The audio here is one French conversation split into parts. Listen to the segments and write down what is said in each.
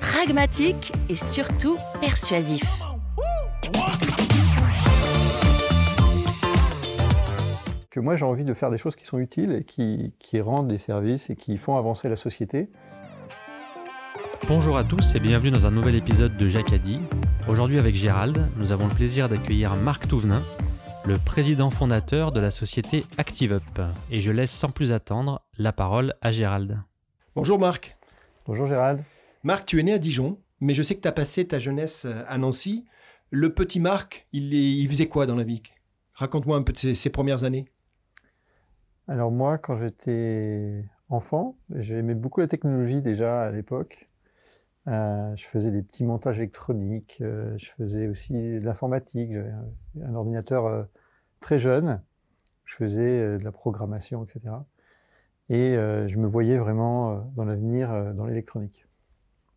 pragmatique et surtout persuasif. Que moi j'ai envie de faire des choses qui sont utiles et qui, qui rendent des services et qui font avancer la société. Bonjour à tous et bienvenue dans un nouvel épisode de Jacadi. Aujourd'hui avec Gérald, nous avons le plaisir d'accueillir Marc Touvenin, le président fondateur de la société ActiveUp. Et je laisse sans plus attendre la parole à Gérald. Bonjour Marc. Bonjour Gérald. Marc, tu es né à Dijon, mais je sais que tu as passé ta jeunesse à Nancy. Le petit Marc, il, faisait quoi dans la vie? Raconte-moi un peu de ses, premières années. Alors moi, quand j'étais enfant, j'aimais beaucoup la technologie déjà à l'époque. Euh, je faisais des petits montages électroniques, euh, je faisais aussi de l'informatique, j'avais un, ordinateur euh, très jeune, je faisais euh, de la programmation, etc. Et euh, je me voyais vraiment euh, dans l'avenir euh, dans l'électronique.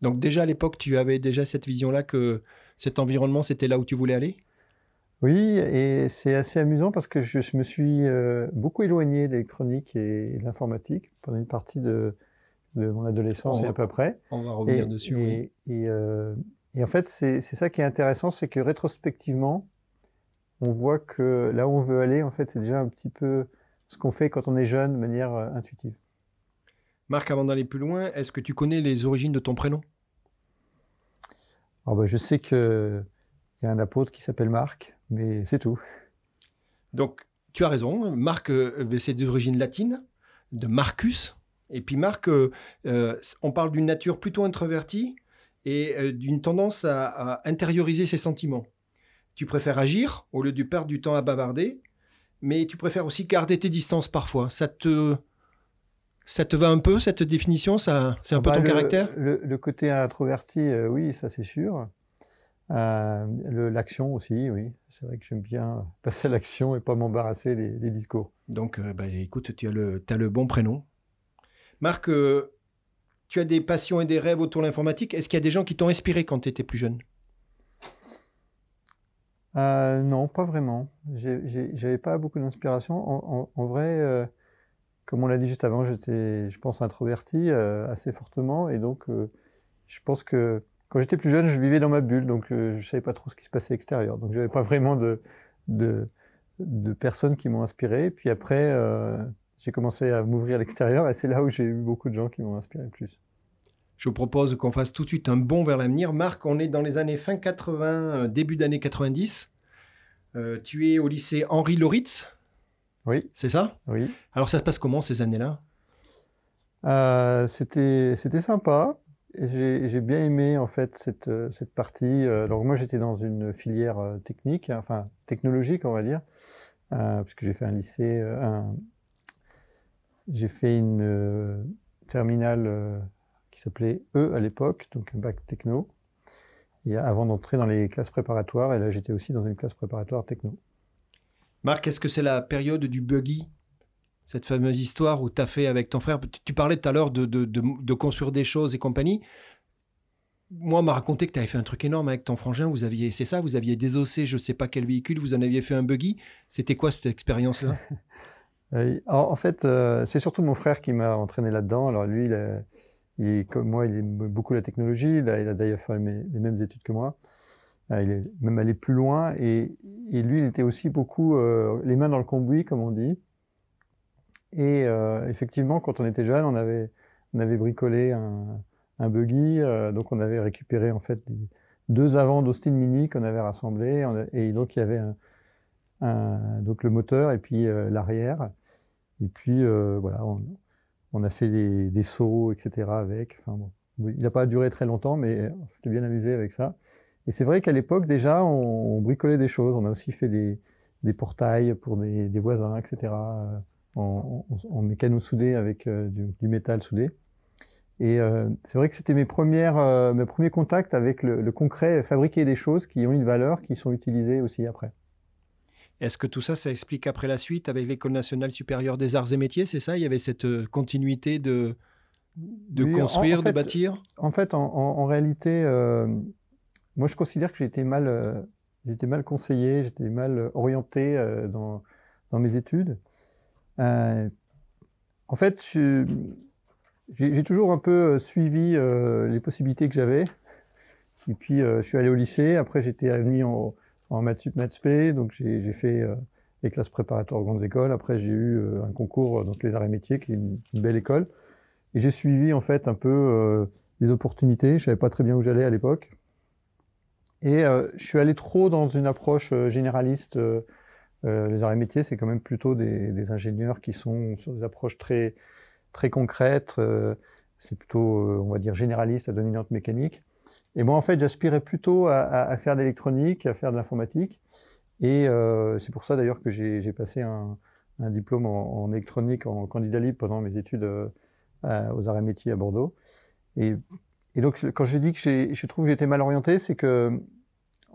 Donc déjà à l'époque, tu avais déjà cette vision-là que cet environnement, c'était là où tu voulais aller? Oui, et c'est assez amusant parce que je, je me suis euh, beaucoup éloigné de l'électronique et de l'informatique pendant une partie de, de mon adolescence et à peu près. On va revenir et, dessus. oui. et, et, euh, et en fait, c'est c'est ça qui est intéressant, c'est que rétrospectivement, on voit que là où on veut aller, en fait, c'est déjà un petit peu ce qu'on fait quand on est jeune de manière euh, intuitive. Marc, avant d'aller plus loin, est-ce que tu connais les origines de ton prénom? Ben, je sais qu'il y a un apôtre qui s'appelle Marc, mais c'est tout. Donc, tu as raison. Marc, euh, euh, c'est d'origine latine, de Marcus. Et puis Marc, euh, euh, on parle d'une nature plutôt introvertie et d'une tendance à, à intérioriser ses sentiments. Tu préfères agir au lieu de perdre du temps à bavarder, mais tu préfères aussi garder tes distances parfois. Ça te, ça te va un peu cette définition? Ça, c'est un peu Bah, ton le, caractère? le, le côté introverti, euh, oui, ça c'est sûr. Euh, L'action aussi, oui. C'est vrai que j'aime bien passer à l'action et pas m'embarrasser des, des discours. Donc, euh, bah, écoute, tu as le, as le bon prénom. Marc, euh, tu as des passions et des rêves autour de l'informatique? Est-ce qu'il y a des gens qui t'ont inspiré quand tu étais plus jeune? Non, pas vraiment. J'avais pas beaucoup d'inspiration. En, en- en vrai, comme on l'a dit juste avant, j'étais, je pense, introverti euh, assez fortement. Et donc, euh, je pense que quand j'étais plus jeune, je vivais dans ma bulle. Donc, euh, je savais pas trop ce qui se passait extérieur. Donc, j'avais pas vraiment de, de, personnes qui m'ont inspiré. Puis après, j'ai commencé à m'ouvrir à l'extérieur. Et c'est là où j'ai eu beaucoup de gens qui m'ont inspiré le plus. Je vous propose qu'on fasse tout de suite un bond vers l'avenir. Marc, on est dans les années fin 80, euh, début d'année 90. Euh, tu es au lycée Henri Loritz, Oui, c'est ça? Oui. Alors ça se passe comment ces années-là? Euh, c'était sympa. J'ai bien aimé en fait cette, euh, cette partie. Euh, Alors moi j'étais dans une filière euh, technique, hein, enfin technologique on va dire, euh, puisque j'ai fait un lycée, euh, un- j'ai fait une euh, terminale euh, qui s'appelait E à l'époque, donc un bac techno. Et avant d'entrer dans les classes préparatoires, et là j'étais aussi dans une classe préparatoire techno. Marc, est-ce que c'est la période du buggy Cette fameuse histoire où tu as fait avec ton frère? Tu- parlais tout à l'heure de, construire des choses et compagnie. Moi, on m'a raconté que tu avais fait un truc énorme avec ton frangin. Vous aviez, c'est ça, vous aviez désossé je ne sais pas quel véhicule, vous en aviez fait un buggy. C'était quoi cette expérience-là? Euh, en, fait, euh, c'est surtout mon frère qui m'a entraîné là-dedans. Alors lui, comme moi, il aime beaucoup la technologie. Il a, il a d'ailleurs fait les mêmes études que moi. Euh, il est même allé plus loin. Et, lui, il était aussi beaucoup euh, les mains dans le cambouis, comme on dit. Et euh, effectivement, quand on était jeune, on avait, bricolé un, buggy. euh, donc on avait récupéré en fait deux avants d'Austin Mini qu'on avait rassemblés. Et donc il y avait donc le moteur et puis l'arrière. Et puis voilà, on, a fait des, sauts, etc. avec. Il n'a pas duré très longtemps, mais on s'était bien amusé avec ça. Et c'est vrai qu'à l'époque, déjà, on, bricolait des choses. On a aussi fait des, portails pour des, voisins, etc. En, en, mécano soudé avec du, métal soudé. Et euh, c'est vrai que c'était mes, premières, euh, mes premiers contacts avec le, concret, fabriquer des choses qui ont une valeur, qui sont utilisées aussi après. Est-ce que tout ça, ça explique après la suite avec l'École nationale supérieure des arts et métiers, c'est ça? Il y avait cette euh, continuité de, de construire, de bâtir? En fait, en, réalité, moi je considère que j'ai été mal, j'étais mal conseillé, j'étais mal orienté dans, dans, mes études. en fait, j'ai toujours un peu euh, suivi euh, les possibilités que j'avais. Et puis, euh, je suis allé au lycée. Après, j'étais admis en, en maths sup, maths spé. Donc, j'ai fait les classes préparatoires aux grandes écoles. Après, j'ai eu un concours, donc les arts et métiers, qui est une, belle école. Et j'ai suivi, en fait, un peu les opportunités. Je savais pas très bien où j'allais à l'époque. Et je suis allé trop dans une approche généraliste. les arts et métiers, c'est quand même plutôt des, ingénieurs qui sont sur des approches très très concrète. Euh, c'est plutôt, euh, on va dire, généraliste à dominante mécanique. Et moi, en fait, j'aspirais plutôt à, faire de l'électronique, à faire de l'informatique. Et euh, c'est pour ça d'ailleurs que j'ai passé un, diplôme en, électronique en candidat libre pendant mes études aux arts et métiers à Bordeaux. Et, donc, quand je dis que je trouve que j'étais mal orienté, c'est que,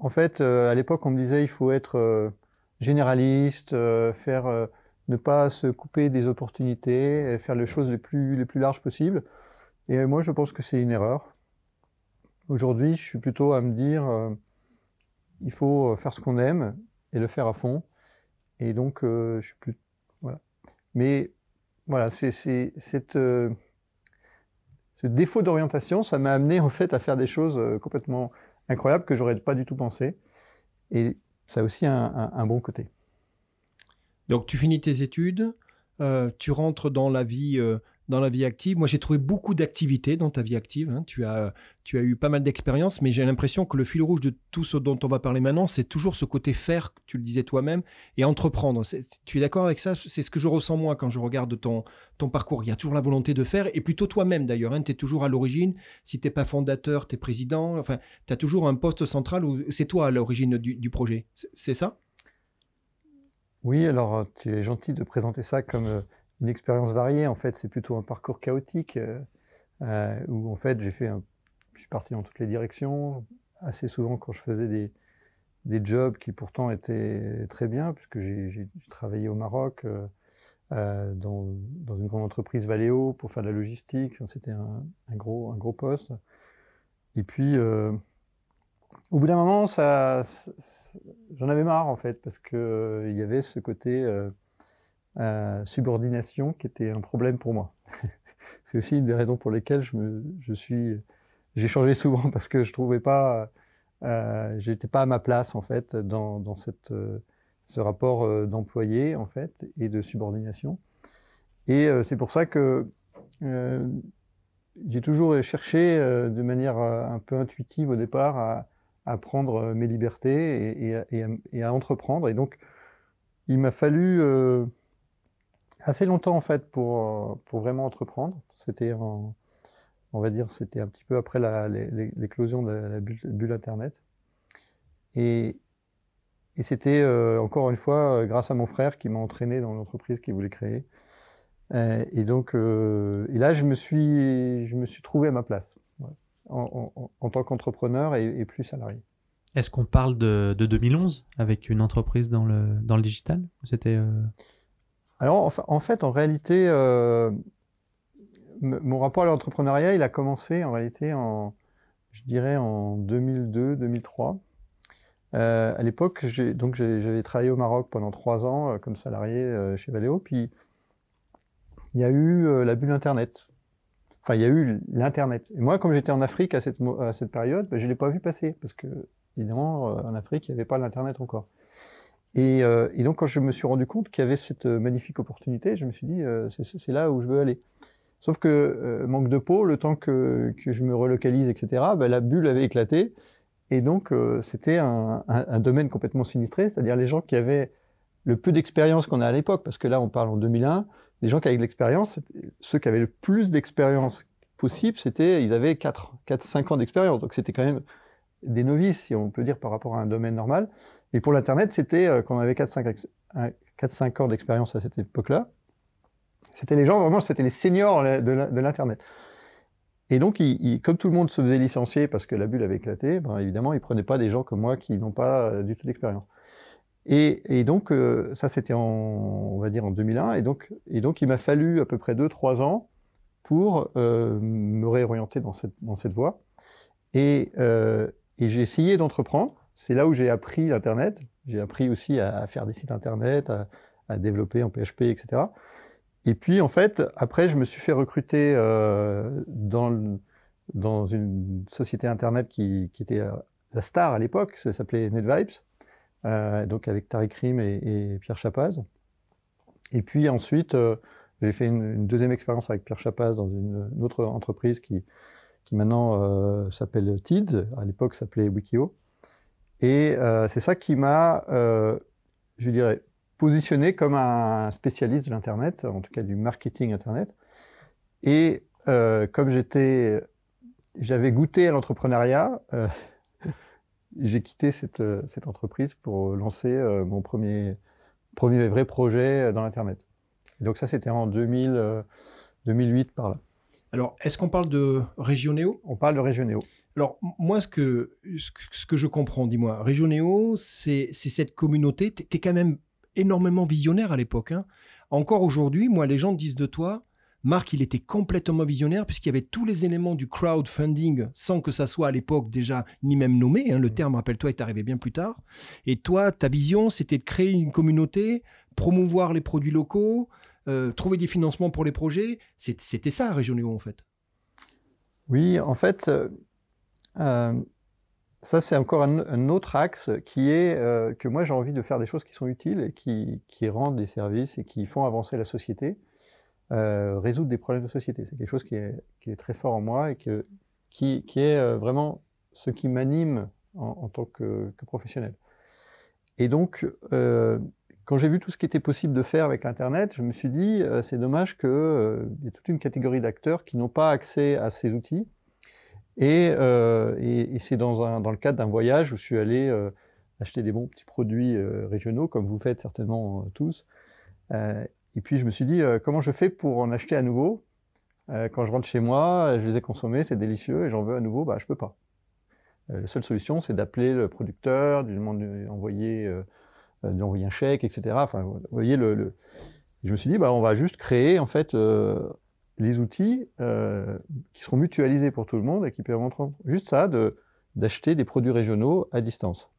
en fait, à l'époque, on me disait il faut être généraliste, faire ne pas se couper des opportunités, faire les choses les plus, larges possibles. Et moi, je pense que c'est une erreur. Aujourd'hui, je suis plutôt à me dire, euh, il faut faire ce qu'on aime et le faire à fond. Et donc, euh, je suis plus... Voilà. Mais voilà, c'est cette... Euh, ce défaut d'orientation, ça m'a amené en fait à faire des choses complètement incroyables que j'aurais pas du tout pensé. Et ça a aussi un bon côté. Donc tu finis tes études, euh, tu rentres dans la vie, euh, dans la vie active. Moi, j'ai trouvé beaucoup d'activités dans ta vie active. Hein. Tu, as, tu as eu pas mal d'expériences, mais j'ai l'impression que le fil rouge de tout ce dont on va parler maintenant, c'est toujours ce côté faire, tu le disais toi-même, et entreprendre. Tu es d'accord avec ça? C'est ce que je ressens moi quand je regarde ton, ton parcours. Il y a toujours la volonté de faire, et plutôt toi-même d'ailleurs. Hein. Tu es toujours à l'origine. Si tu n'es pas fondateur, tu es président. Enfin, tu as toujours un poste central où c'est toi à l'origine du, projet. C'est ça? Oui, alors tu es gentil de présenter ça comme euh, une expérience variée. En fait, c'est plutôt un parcours chaotique euh, où en fait j'ai fait un... je suis parti dans toutes les directions assez souvent quand je faisais des, des jobs qui pourtant étaient très bien puisque j'ai travaillé au Maroc dans, dans, une grande entreprise Valeo pour faire de la logistique. C'était un, gros, un gros poste. Et puis au bout d'un moment, ça, j'en avais marre en fait, parce qu'il euh, y avait ce côté euh, euh, subordination qui était un problème pour moi. C'est aussi une des raisons pour lesquelles je, me, je suis, j'ai changé souvent parce que je trouvais pas, j'étais pas à ma place en fait dans, dans cette, ce rapport d'employé en fait et de subordination. Et c'est pour ça que j'ai toujours cherché de manière un peu intuitive au départ à prendre euh, mes libertés et, à, entreprendre. Et donc, il m'a fallu euh, assez longtemps en fait pour, euh, pour vraiment entreprendre. C'était, on va dire, c'était un petit peu après l'éclosion de la bulle, Internet. Et, et c'était encore une fois grâce à mon frère qui m'a entraîné dans l'entreprise qu'il voulait créer. Et donc, et là, je me suis, je me suis trouvé à ma place en, tant qu'entrepreneur et, plus salarié. Est-ce qu'on parle de, 2011 avec une entreprise dans le, dans le digital? C'était euh, Alors, en, fait, en réalité, euh, mon rapport à l'entrepreneuriat, il a commencé en réalité en, je dirais, en 2002-2003. Euh, à l'époque, j'avais travaillé au Maroc pendant trois ans comme salarié chez Valeo. Puis il y a eu la bulle Internet. Enfin, il y a eu l'Internet. Et moi, comme j'étais en Afrique à cette, période, ben, je ne l'ai pas vu passer, parce que, évidemment, euh, en Afrique, il n'y avait pas l'Internet encore. Euh, et, donc, quand je me suis rendu compte qu'il y avait cette magnifique opportunité, je me suis dit, euh, c'est là où je veux aller. Sauf que, manque de peau, le temps que, je me relocalise, etc., ben, la bulle avait éclaté. Et donc, c'était un, domaine complètement sinistré, c'est-à-dire les gens qui avaient le peu d'expérience qu'on a à l'époque, parce que là, on parle en 2001, les gens qui avaient de l'expérience, ceux qui avaient le plus d'expérience possible, c'était, ils avaient 4, 4 5 ans d'expérience. Donc c'était quand même des novices, si on peut dire, par rapport à un domaine normal. Et pour l'Internet, c'était euh, quand on avait 4-5 ans d'expérience à cette époque-là. C'était les gens, vraiment, c'était les seniors de l'Internet. Et donc, comme tout le monde se faisait licencier parce que la bulle avait éclaté, ben, évidemment, ils ne prenaient pas des gens comme moi qui n'ont pas euh, du tout d'expérience. Et, donc, euh, ça, c'était en, on va dire, en 2001. Et donc, et donc il m'a fallu à peu près 2-3 ans pour me réorienter dans cette, dans cette voie. Et j'ai essayé d'entreprendre. C'est là où j'ai appris l'Internet. J'ai appris aussi à, faire des sites Internet, à, développer en PHP, etc. Et puis, en fait, après, je me suis fait recruter euh, dans, une société Internet qui, était euh, la star à l'époque. Ça s'appelait NetVibes, euh, donc avec Tariq Rim et, Pierre Chapaz. Et puis ensuite, j'ai fait une, deuxième expérience avec Pierre Chapaz dans une, autre entreprise qui, qui maintenant s'appelle TIDS, à l'époque s'appelait Wikio. Et euh, c'est ça qui m'a, euh, je dirais, positionné comme un spécialiste de l'Internet, en tout cas du marketing Internet. Et comme j'étais, j'avais goûté à l'entrepreneuriat, j'ai quitté cette, cette, entreprise pour lancer mon premier, premier vrai projet dans l'Internet. donc ça, c'était en 2000, 2008 par là. Alors, est-ce qu'on parle de Régionéo On parle de Régionéo. Alors, moi, ce que, ce que je comprends, dis-moi, Régionéo, c'est cette communauté. Tu es quand même énormément visionnaire à l'époque. Hein. Encore aujourd'hui, moi, les gens disent de toi, Marc, il était complètement visionnaire puisqu'il y avait tous les éléments du crowdfunding sans que ça soit à l'époque déjà ni même nommé. Hein. Le terme, rappelle-toi, est arrivé bien plus tard. Et toi, ta vision, c'était de créer une communauté, promouvoir les produits locaux, euh, trouver des financements pour les projets. C'était ça, Régionéo, en fait. Oui, en fait, euh, ça, c'est encore un, autre axe qui est que moi, j'ai envie de faire des choses qui sont utiles et qui, rendent des services et qui font avancer la société, résoudre des problèmes de société. C'est quelque chose qui est, très fort en moi et qui, est vraiment ce qui m'anime en, tant que, professionnel. Et donc, quand j'ai vu tout ce qui était possible de faire avec l'Internet, je me suis dit, euh, c'est dommage qu'il euh, y ait toute une catégorie d'acteurs qui n'ont pas accès à ces outils. Et, euh, c'est dans, le cadre d'un voyage où je suis allé acheter des bons petits produits régionaux, comme vous faites certainement tous. et puis je me suis dit, comment je fais pour en acheter à nouveau? Quand je rentre chez moi, je les ai consommés, c'est délicieux, et j'en veux à nouveau, bah, je ne peux pas. la seule solution, c'est d'appeler le producteur, de lui demander d'envoyer euh, un chèque, etc. Enfin, voyez, je me suis dit, bah, on va juste créer en fait euh, les outils euh, qui seront mutualisés pour tout le monde et qui permettront juste ça, d'acheter des produits régionaux à distance.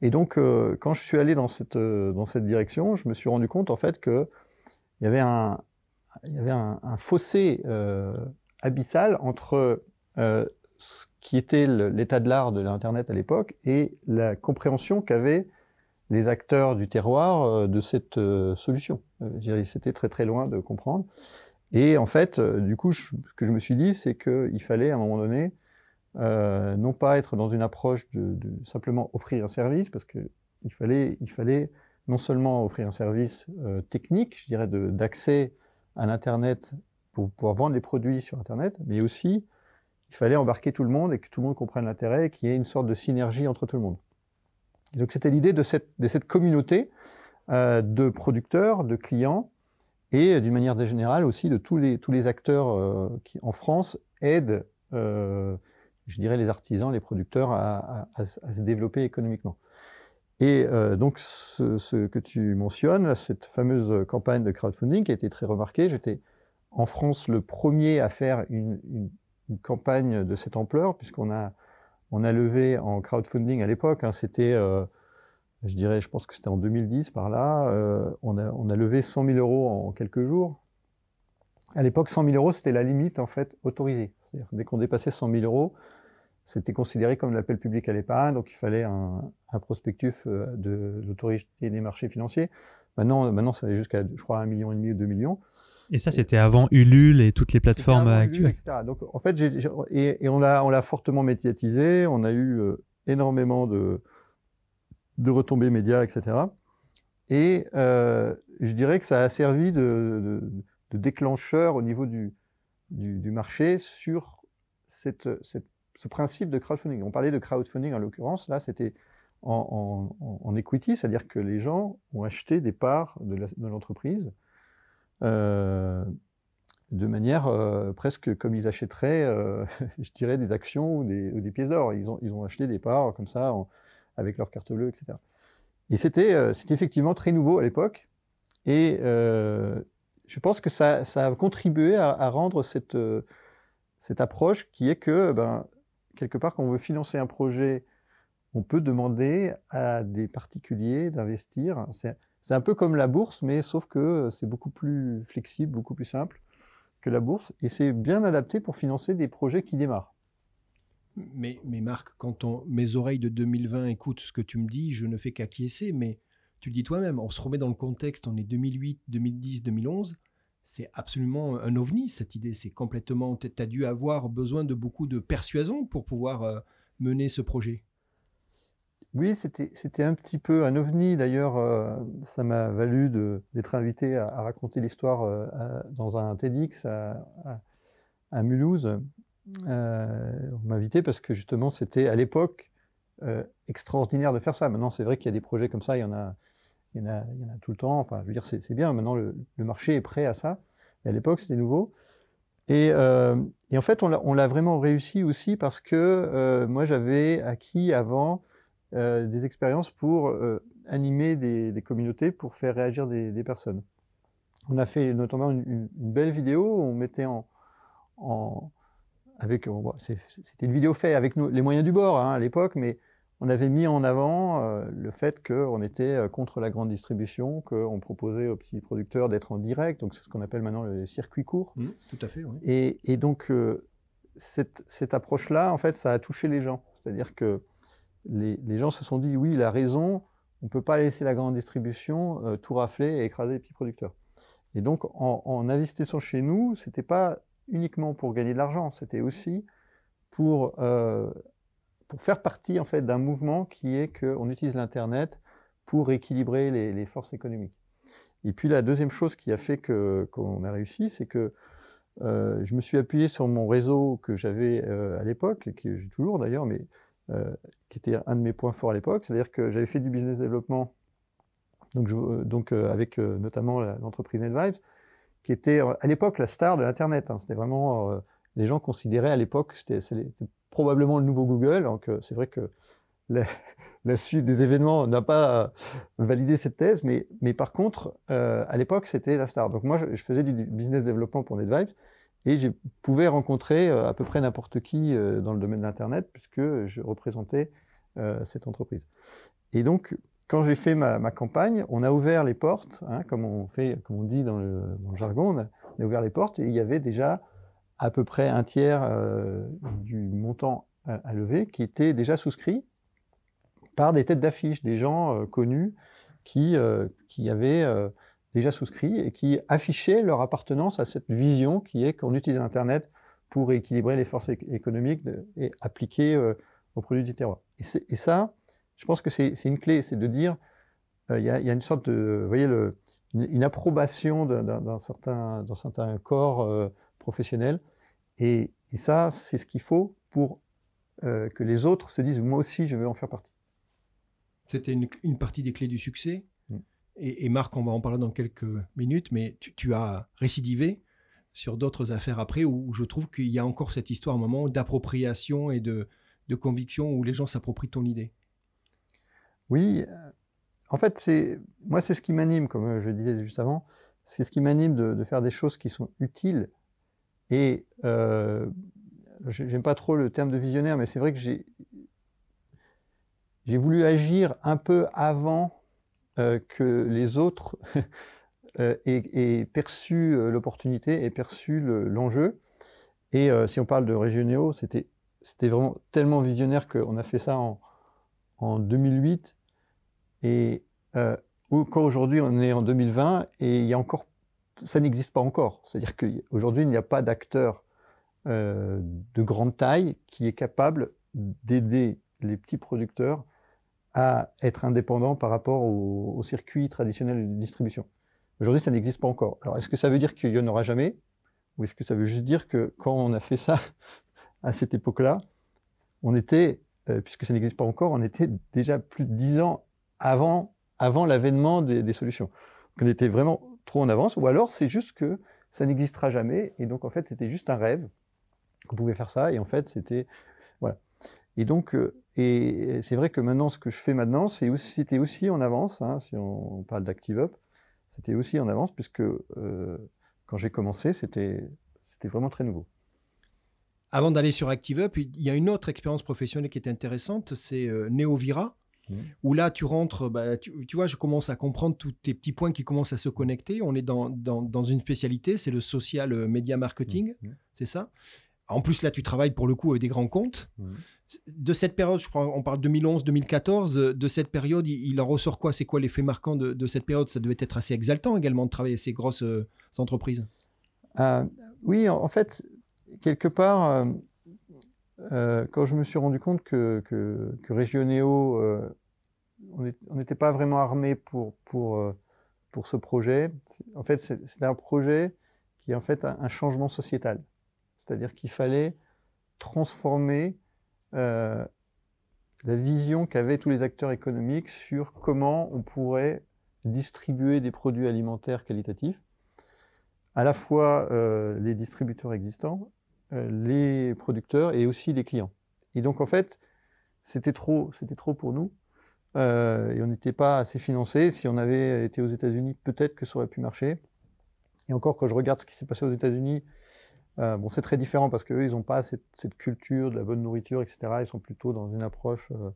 Et donc, quand je suis allé dans cette, dans cette direction, je me suis rendu compte en fait qu'il y avait un, il y avait un, fossé abyssal entre ce qui était l'état de l'art de l'Internet à l'époque et la compréhension qu'avaient les acteurs du terroir euh, de cette euh, solution. Euh, c'était très très loin de comprendre. Et en fait, du coup, ce que je me suis dit, c'est qu'il fallait à un moment donné, non pas être dans une approche de, simplement offrir un service, parce qu'il fallait, il fallait non seulement offrir un service technique, je dirais, d'accès à l'Internet pour pouvoir vendre les produits sur Internet, mais aussi il fallait embarquer tout le monde et que tout le monde comprenne l'intérêt et qu'il y ait une sorte de synergie entre tout le monde. Donc c'était l'idée de cette, communauté euh, de producteurs, de clients, et d'une manière générale aussi de tous les, tous les acteurs euh, qui, en France, aident, euh, je dirais, les artisans, les producteurs à, se développer économiquement. Et donc, ce, que tu mentionnes, cette fameuse campagne de crowdfunding qui a été très remarquée, j'étais en France le premier à faire une, campagne de cette ampleur, puisqu'on a on a levé en crowdfunding à l'époque, hein, c'était, euh, je dirais, je pense que c'était en 2010 par là, euh, on, a, levé 100 000 euros en quelques jours. À l'époque, 100 000 euros, c'était la limite en fait autorisée. Dès qu'on dépassait 100 000 euros, c'était considéré comme l'appel public à l'épargne, donc il fallait un, prospectus euh, de l'autorité des marchés financiers. Maintenant, maintenant ça va jusqu'à, je crois, 1,5 million ou 2 millions. Et ça, c'était avant Ulule et toutes les plateformes actuelles. Donc, en fait, et, on l'a fortement médiatisé. On a eu euh, énormément de, de retombées médias, etc. Et je dirais que ça a servi de, déclencheur au niveau du, du, marché sur cette, ce principe de crowdfunding. On parlait de crowdfunding en l'occurrence, là c'était en, equity, c'est-à-dire que les gens ont acheté des parts de l'entreprise euh, de manière euh, presque comme ils achèteraient, euh, je dirais, des actions ou des, pièces d'or. Ils ont, ils ont acheté des parts comme ça avec leur carte bleue, etc. Et c'était effectivement très nouveau à l'époque. Et je pense que ça, a contribué à, rendre cette, cette approche qui est que, ben, quelque part, quand on veut financer un projet, on peut demander à des particuliers d'investir. C'est un peu comme la bourse, mais sauf que c'est beaucoup plus flexible, beaucoup plus simple que la bourse, et c'est bien adapté pour financer des projets qui démarrent. Mais, Marc, quand mes oreilles de 2020 écoutent ce que tu me dis, je ne fais qu'acquiescer, mais tu le dis toi-même, on se remet dans le contexte, on est 2008, 2010, 2011, c'est absolument un ovni cette idée, c'est complètement, tu as dû avoir besoin de beaucoup de persuasion pour pouvoir euh, mener ce projet. Oui, c'était un petit peu un ovni. D'ailleurs, euh, ça m'a valu d'être invité à, raconter l'histoire euh, dans un TEDx à, Mulhouse. Euh, on m'a invité parce que justement, c'était à l'époque extraordinaire de faire ça. Maintenant, c'est vrai qu'il y a des projets comme ça, il y en a, il y en a, tout le temps. Enfin, je veux dire, c'est bien. Maintenant, le, marché est prêt à ça. Et à l'époque, c'était nouveau. Et, et, en fait, on l'a vraiment réussi aussi parce que moi, j'avais acquis avant euh, des expériences pour euh, animer des, communautés, pour faire réagir des, personnes. On a fait notamment une, belle vidéo où on mettait en, avec, c'était une vidéo faite avec les moyens du bord hein, à l'époque, mais on avait mis en avant euh, le fait qu'on était contre la grande distribution, qu'on proposait aux petits producteurs d'être en direct, donc c'est ce qu'on appelle maintenant le circuit court. Mmh, tout à fait, oui. et, donc, cette, cette approche-là, en fait, ça a touché les gens. C'est-à-dire que les, gens se sont dit oui, il a raison, on ne peut pas laisser la grande distribution euh, tout rafler et écraser les petits producteurs. Et donc, en, investissant chez nous, ce n'était pas uniquement pour gagner de l'argent, c'était aussi pour, euh, pour faire partie en fait, d'un mouvement qui est qu'on utilise l'Internet pour équilibrer les, forces économiques. Et puis la deuxième chose qui a fait qu'on a réussi, c'est que euh, je me suis appuyé sur mon réseau que j'avais à l'époque, que j'ai toujours d'ailleurs, mais euh, qui était un de mes points forts à l'époque. C'est-à-dire que j'avais fait du business développement, donc, euh, donc euh, avec notamment l'entreprise NetVibes, qui était à l'époque la star de l'Internet. Hein. C'était vraiment, les gens considéraient à l'époque, c'était probablement le nouveau Google. Donc c'est vrai que la, suite des événements n'a pas validé cette thèse, mais, mais par contre, à l'époque, c'était la star. Donc moi, je, faisais du business développement pour NetVibes, et je pouvais rencontrer euh, à peu près n'importe qui euh, dans le domaine de l'Internet, puisque je représentais euh, cette entreprise. Et donc, quand j'ai fait ma, campagne, on a ouvert les portes, hein, comme, on fait, comme on dit dans le, jargon, on a, ouvert les portes, et il y avait déjà à peu près un tiers du montant à, lever qui était déjà souscrit par des têtes d'affiche, des gens connus qui, qui avaient déjà souscrits et qui affichaient leur appartenance à cette vision qui est qu'on utilise Internet pour équilibrer les forces économiques et appliquer euh, aux produits du terroir. Et, ça, je pense que c'est une clé, c'est de dire, euh, il y, a une sorte de, vous voyez, le, une, approbation d'un certain, certain, corps euh, professionnel. Et, ça, c'est ce qu'il faut pour que les autres se disent, moi aussi, je veux en faire partie. C'était une, une partie des clés du succès et, Marc, on va en parler dans quelques minutes, mais tu, as récidivé sur d'autres affaires après où, je trouve qu'il y a encore cette histoire, un moment d'appropriation et de, conviction où les gens s'approprient ton idée. Oui, euh, en fait, moi, c'est ce qui m'anime, comme je disais juste avant, c'est ce qui m'anime de, faire des choses qui sont utiles. Et euh, j'aime pas trop le terme de visionnaire, mais c'est vrai que j'ai voulu agir un peu avant euh, que les autres euh, aient, perçu euh, l'opportunité, aient perçu l'enjeu. et si on parle de régionaux, c'était vraiment tellement visionnaire qu'on a fait ça en, en 2008. Et encore aujourd'hui, on est en 2020 et il y a encore, ça n'existe pas encore. C'est-à-dire qu'aujourd'hui, il n'y a pas d'acteur de grande taille qui est capable d'aider les petits producteurs à être indépendant par rapport au, au circuit traditionnel de distribution. Aujourd'hui, ça n'existe pas encore. Alors, est-ce que ça veut dire qu'il n'y en aura jamais? Ou est-ce que ça veut juste dire que quand on a fait ça à cette époque-là, on était, euh, puisque ça n'existe pas encore, on était déjà plus de dix ans avant, avant l'avènement des, solutions. Donc, on était vraiment trop en avance, ou alors c'est juste que ça n'existera jamais, et donc en fait c'était juste un rêve qu'on pouvait faire ça, et en fait c'était voilà. Et donc euh, et c'est vrai que maintenant ce que je fais maintenant, c'était aussi en avance, hein, si on, parle d'ActiveUp, c'était aussi en avance puisque euh, quand j'ai commencé, c'était c'était vraiment très nouveau. Avant d'aller sur ActiveUp, il y a une autre expérience professionnelle qui est intéressante, c'est euh, Neovira, mmh. où là tu rentres, bah, tu, vois, je commence à comprendre tous tes petits points qui commencent à se connecter. On est dans, dans, dans une spécialité, c'est le social euh, media marketing, mmh. c'est ça? En plus, là, tu travailles pour le coup avec des grands comptes. Mmh. De cette période, je crois, on parle 2011-2014, de cette période, il, en ressort quoi? C'est quoi l'effet marquant de, cette période? Ça devait être assez exaltant également de travailler avec ces grosses euh, entreprises. Euh, oui, en, fait, quelque part, euh, quand je me suis rendu compte que, que, que Regionéo, on n'était pas vraiment armé pour, pour, pour ce projet, en fait, c'était un projet qui est en fait un changement sociétal. C'est-à-dire qu'il fallait transformer euh, la vision qu'avaient tous les acteurs économiques sur comment on pourrait distribuer des produits alimentaires qualitatifs, à la fois euh, les distributeurs existants, euh, les producteurs et aussi les clients. Et donc en fait, c'était trop, c'était trop pour nous. et on n'était pas assez financé. Si on avait été aux États-Unis, peut-être que ça aurait pu marcher. Et encore, quand je regarde ce qui s'est passé aux États-Unis, euh, bon, c'est très différent parce qu'eux, ils n'ont pas cette, culture de la bonne nourriture, etc. Ils sont plutôt dans une approche, euh,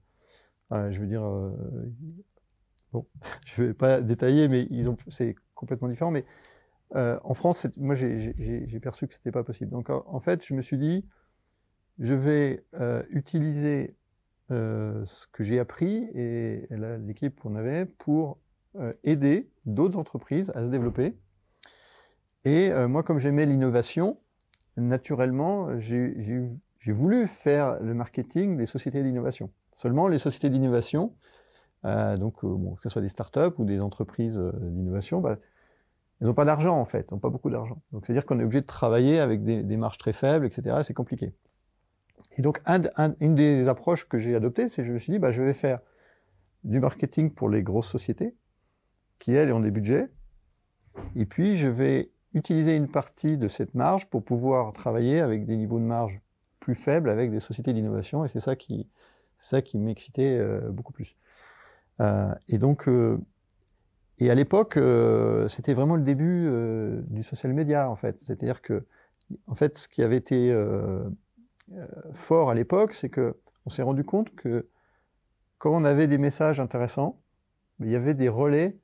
euh, je veux dire, bon, je ne vais pas détailler, mais c'est complètement différent. Mais en France, moi, j'ai perçu que ce n'était pas possible. Donc, en, fait, je me suis dit, je vais utiliser ce que j'ai appris et l'équipe qu'on avait pour aider d'autres entreprises à se développer. Et moi, comme j'aimais l'innovation, naturellement, j'ai voulu faire le marketing des sociétés d'innovation. Seulement, les sociétés d'innovation, euh, donc euh, que ce soit des startups ou des entreprises euh, d'innovation, bah, elles n'ont pas d'argent en fait, elles n'ont pas beaucoup d'argent. Donc c'est-à-dire qu'on est obligé de travailler avec des, marges très faibles, etc. C'est compliqué. Et donc une des approches que j'ai adoptées, c'est que je me suis dit, bah, je vais faire du marketing pour les grosses sociétés, qui elles ont des budgets, et puis je vais utiliser une partie de cette marge pour pouvoir travailler avec des niveaux de marge plus faibles avec des sociétés d'innovation. Et c'est ça qui, ça qui m'excitait euh, beaucoup plus. Euh, et donc, euh, et à l'époque, c'était vraiment le début du social media, en fait. C'est-à-dire que, en fait, ce qui avait été fort à l'époque, c'est que on s'est rendu compte que quand on avait des messages intéressants, il y avait des relais.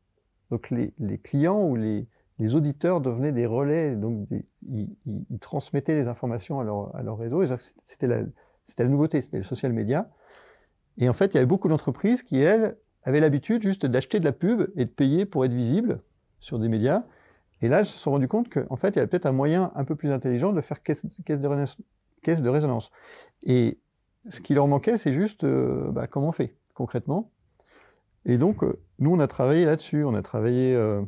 Donc les, clients ou les, auditeurs devenaient des relais, donc ils, transmettaient les informations à leur, à leur réseau. C'était la, la, nouveauté, c'était le social media. Et en fait, il y avait beaucoup d'entreprises qui, elles, avaient l'habitude juste d'acheter de la pub et de payer pour être visibles sur des médias. Et là, elles se sont rendues compte qu'en fait, il y avait peut-être un moyen un peu plus intelligent de faire caisse, de, résonance, Et ce qui leur manquait, c'est juste euh, bah, comment on fait concrètement. Et donc, euh, nous, on a travaillé là-dessus. On a travaillé... Euh,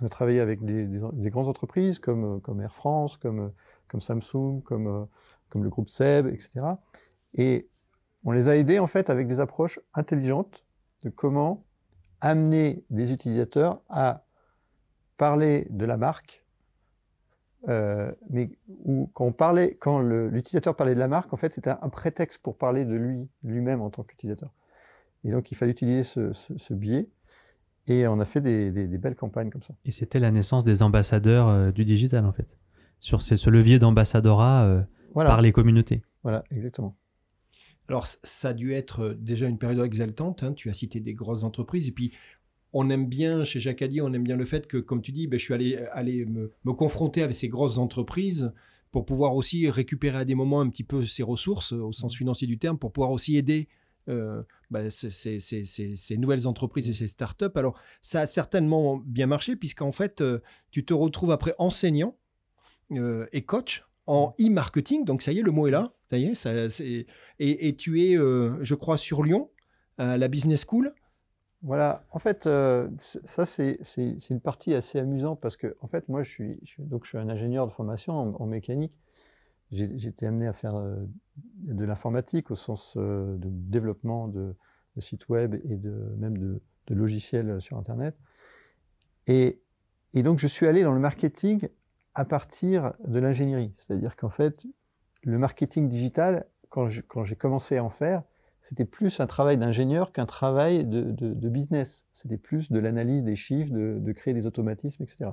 on a travaillé avec des, grandes entreprises comme, comme, Air France, comme, comme Samsung, comme, comme le groupe SEB, etc. Et on les a aidés en fait avec des approches intelligentes de comment amener des utilisateurs à parler de la marque, euh, mais où, quand, on parlait, quand l'utilisateur parlait de la marque, en fait, c'était un prétexte pour parler de lui, lui-même en tant qu'utilisateur. Et donc, il fallait utiliser ce, ce biais. Et on a fait des, belles campagnes comme ça. Et c'était la naissance des ambassadeurs euh, du digital, en fait. Sur ce, levier d'ambassadorat euh, par les communautés. Voilà, exactement. Alors, ça a dû être euh, déjà une période exaltante. Hein. Tu as cité des grosses entreprises. Et puis, on aime bien, chez Jacques on aime bien le fait que, comme tu dis, ben, je suis allé, allé me, me, confronter avec ces grosses entreprises pour pouvoir aussi récupérer à des moments un petit peu ces ressources, au sens mmh. financier du terme, pour pouvoir aussi aider euh, bah, ces, nouvelles entreprises et ces startups. Alors, ça a certainement bien marché, puisqu'en fait, euh, tu te retrouves après enseignant euh, et coach en e-marketing. Donc, ça y est, le mot est là. Ça y est, et, tu es, je crois, sur Lyon. à la business school Voilà, en fait, euh, ça c'est une partie assez amusante parce que, en fait, moi je suis, donc, je suis un ingénieur de formation en, mécanique. J'ai été amené à faire euh, de l'informatique au sens de développement de, sites web et de, même de, logiciels sur Internet. Et, et donc je suis allé dans le marketing à partir de l'ingénierie. C'est-à-dire qu'en fait, le marketing digital, quand j'ai commencé à en faire, c'était plus un travail d'ingénieur qu'un travail de, business. C'était plus de l'analyse des chiffres, de, créer des automatismes, etc.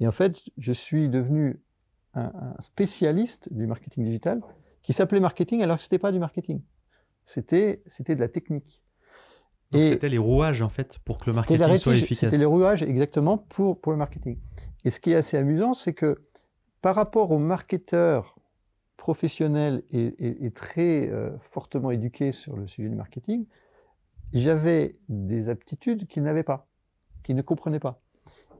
Et en fait, je suis devenu un, spécialiste du marketing digital qui s'appelait marketing alors que ce n'était pas du marketing. C'était de la technique. C'était les rouages en fait pour que le marketing soit efficace. C'était les rouages exactement pour, pour le marketing. Et ce qui est assez amusant, c'est que par rapport aux marketeurs professionnels et, très euh, fortement éduqués sur le sujet du marketing, j'avais des aptitudes qu'ils n'avaient pas, qu'ils ne comprenaient pas.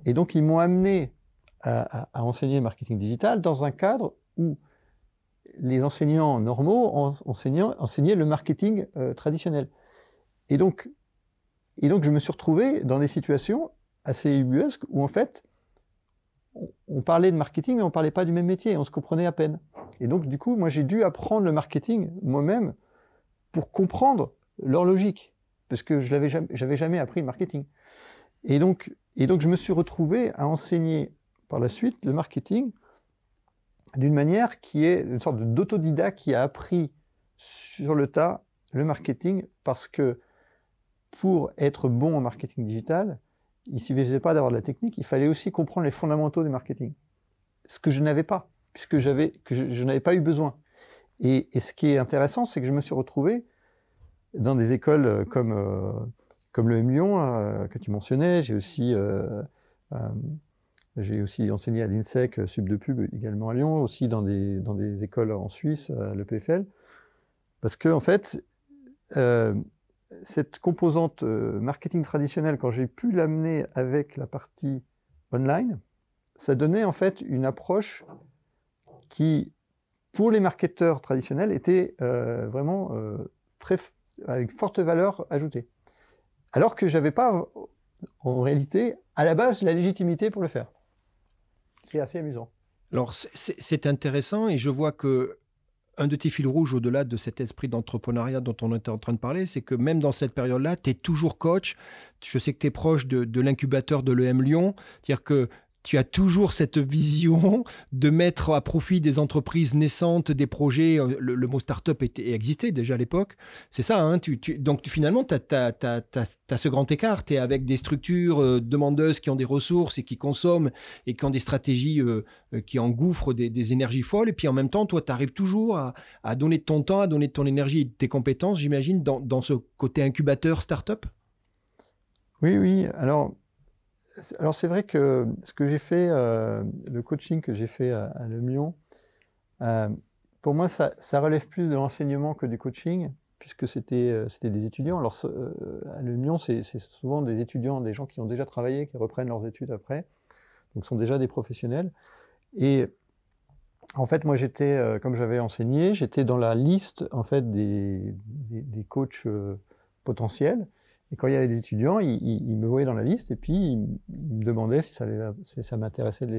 Et donc ils m'ont amené à, enseigner le marketing digital dans un cadre où les enseignants normaux enseignaient, le marketing euh, traditionnel. Et donc, et donc je me suis retrouvé dans des situations assez ubuesques où en fait on parlait de marketing, mais on ne parlait pas du même métier, on se comprenait à peine. Et donc, du coup, moi, j'ai dû apprendre le marketing moi-même pour comprendre leur logique, parce que je n'avais jamais, jamais appris le marketing. Et donc, et donc, je me suis retrouvé à enseigner par la suite le marketing d'une manière qui est une sorte d'autodidacte qui a appris sur le tas le marketing, parce que pour être bon en marketing digital, il ne suffisait pas d'avoir de la technique, il fallait aussi comprendre les fondamentaux du marketing. Ce que je n'avais pas, puisque j'avais, que je, n'avais pas eu besoin. Et, ce qui est intéressant, c'est que je me suis retrouvé dans des écoles euh, comme, euh, comme le M Lyon, euh, que tu mentionnais. J'ai aussi, j'ai aussi enseigné à l'INSEC, Sub de Pub également à Lyon, aussi dans des, dans des écoles en Suisse, à l'EPFL. Parce que, en fait, cette composante euh, marketing traditionnelle, quand j'ai pu l'amener avec la partie online, ça donnait en fait une approche qui, pour les marketeurs traditionnels, était euh, vraiment euh, très, avec forte valeur ajoutée. Alors que je n'avais pas, en réalité, à la base, la légitimité pour le faire. C'est assez amusant. Alors, c'est intéressant et je vois que un de tes fils rouges au-delà de cet esprit d'entrepreneuriat dont on était en train de parler, c'est que même dans cette période-là, tu es toujours coach. Je sais que tu es proche de, de l'incubateur de l'EM Lyon. C'est-à-dire que tu as toujours cette vision de mettre à profit des entreprises naissantes, des projets. Euh, le, mot start-up existait déjà à l'époque. C'est ça. Hein, donc finalement, tu as, ce grand écart. Tu es avec des structures euh, demandeuses qui ont des ressources et qui consomment et qui ont des stratégies euh, qui engouffrent des, énergies folles. Et puis en même temps, toi, tu arrives toujours à, donner ton temps, à donner ton énergie et tes compétences, j'imagine, dans, dans ce côté incubateur start-up? Oui, oui. Alors, alors c'est vrai que ce que j'ai fait, euh, le coaching que j'ai fait à, Le Mion, euh, pour moi, ça, relève plus de l'enseignement que du coaching, puisque c'était euh, des étudiants. Alors à Le Mion, c'est souvent des étudiants, des gens qui ont déjà travaillé, qui reprennent leurs études après, donc sont déjà des professionnels. Et en fait, moi, j'étais, comme j'avais enseigné, j'étais dans la liste en fait des, des coachs potentiels. Et quand il y avait des étudiants, ils, me voyaient dans la liste et puis ils, me demandaient si ça, m'intéressait de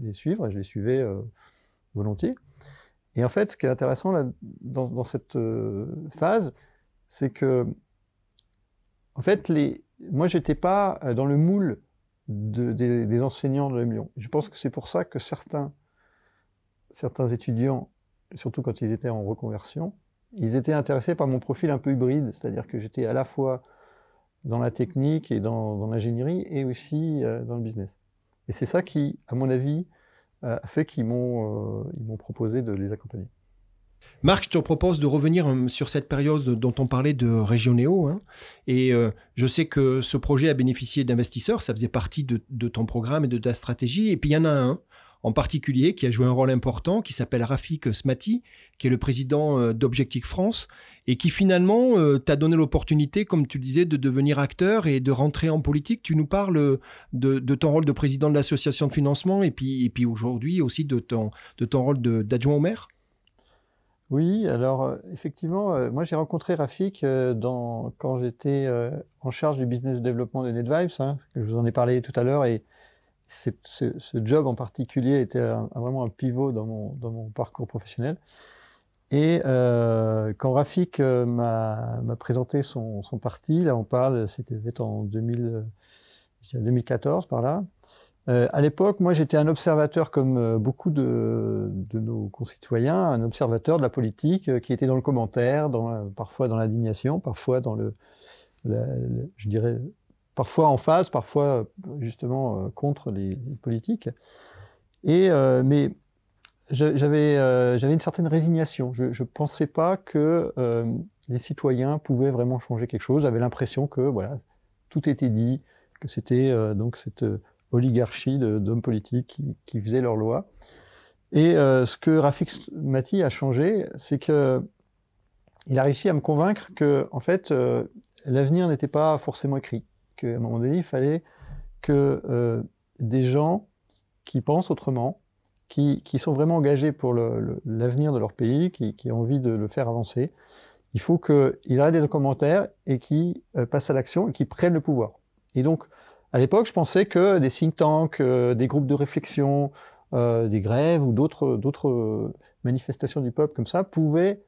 les, suivre et je les suivais euh, volontiers. Et en fait, ce qui est intéressant dans, cette euh, phase, c'est que, en fait, moi, j'étais pas euh, dans le moule des, enseignants de l'Emion. Je pense que c'est pour ça que certains, certains étudiants, surtout quand ils étaient en reconversion, ils étaient intéressés par mon profil un peu hybride, c'est-à-dire que j'étais à la fois dans la technique et dans, l'ingénierie et aussi euh, dans le business. Et c'est ça qui, à mon avis, euh, a fait qu'ils m'ont euh, m'ont proposé de les accompagner. Marc, je te propose de revenir sur cette période dont on parlait de Régionéo. Hein. et je sais que ce projet a bénéficié d'investisseurs, ça faisait partie de, ton programme et de ta stratégie. Et puis il y en a un en particulier qui a joué un rôle important, qui s'appelle Rafik Smati, qui est le président euh, d'Objectif France, et qui finalement euh, t'a donné l'opportunité, comme tu disais, de devenir acteur et de rentrer en politique. Tu nous parles de, ton rôle de président de l'association de financement, et puis, et puis aujourd'hui aussi de ton, de ton rôle d'adjoint au maire Oui, alors euh, effectivement, moi j'ai rencontré Rafik quand j'étais en charge du business développement de NetVibes, hein, je vous en ai parlé tout à l'heure, et ce, job en particulier était vraiment un pivot dans mon, parcours professionnel. Et quand Rafik m'a présenté son, parti, là on parle, c'était en 2000, 2014 par là, euh, à l'époque, moi, j'étais un observateur, comme euh, beaucoup de, nos concitoyens, un observateur de la politique euh, qui était dans le commentaire, parfois dans l'indignation, parfois dans le, je dirais, parfois en phase, parfois justement contre les, politiques. Et mais j'avais une certaine résignation. Je ne pensais pas que les citoyens pouvaient vraiment changer quelque chose. J'avais l'impression que voilà, tout était dit, que c'était donc cette oligarchie d'hommes politiques qui, faisaient leurs lois. Et euh, ce que Rafik Mati a changé, c'est que il a réussi à me convaincre que, en fait, euh, l'avenir n'était pas forcément écrit. Qu'à un moment donné, il fallait que euh, des gens qui pensent autrement, qui, sont vraiment engagés pour l'avenir de leur pays, qui, ont envie de le faire avancer, il faut qu'ils arrêtent les commentaires et qu'ils passent à l'action et qu'ils prennent le pouvoir. Et donc, à l'époque, je pensais que des think tanks, euh, des groupes de réflexion, euh, des grèves ou d'autres euh, manifestations du peuple comme ça pouvaient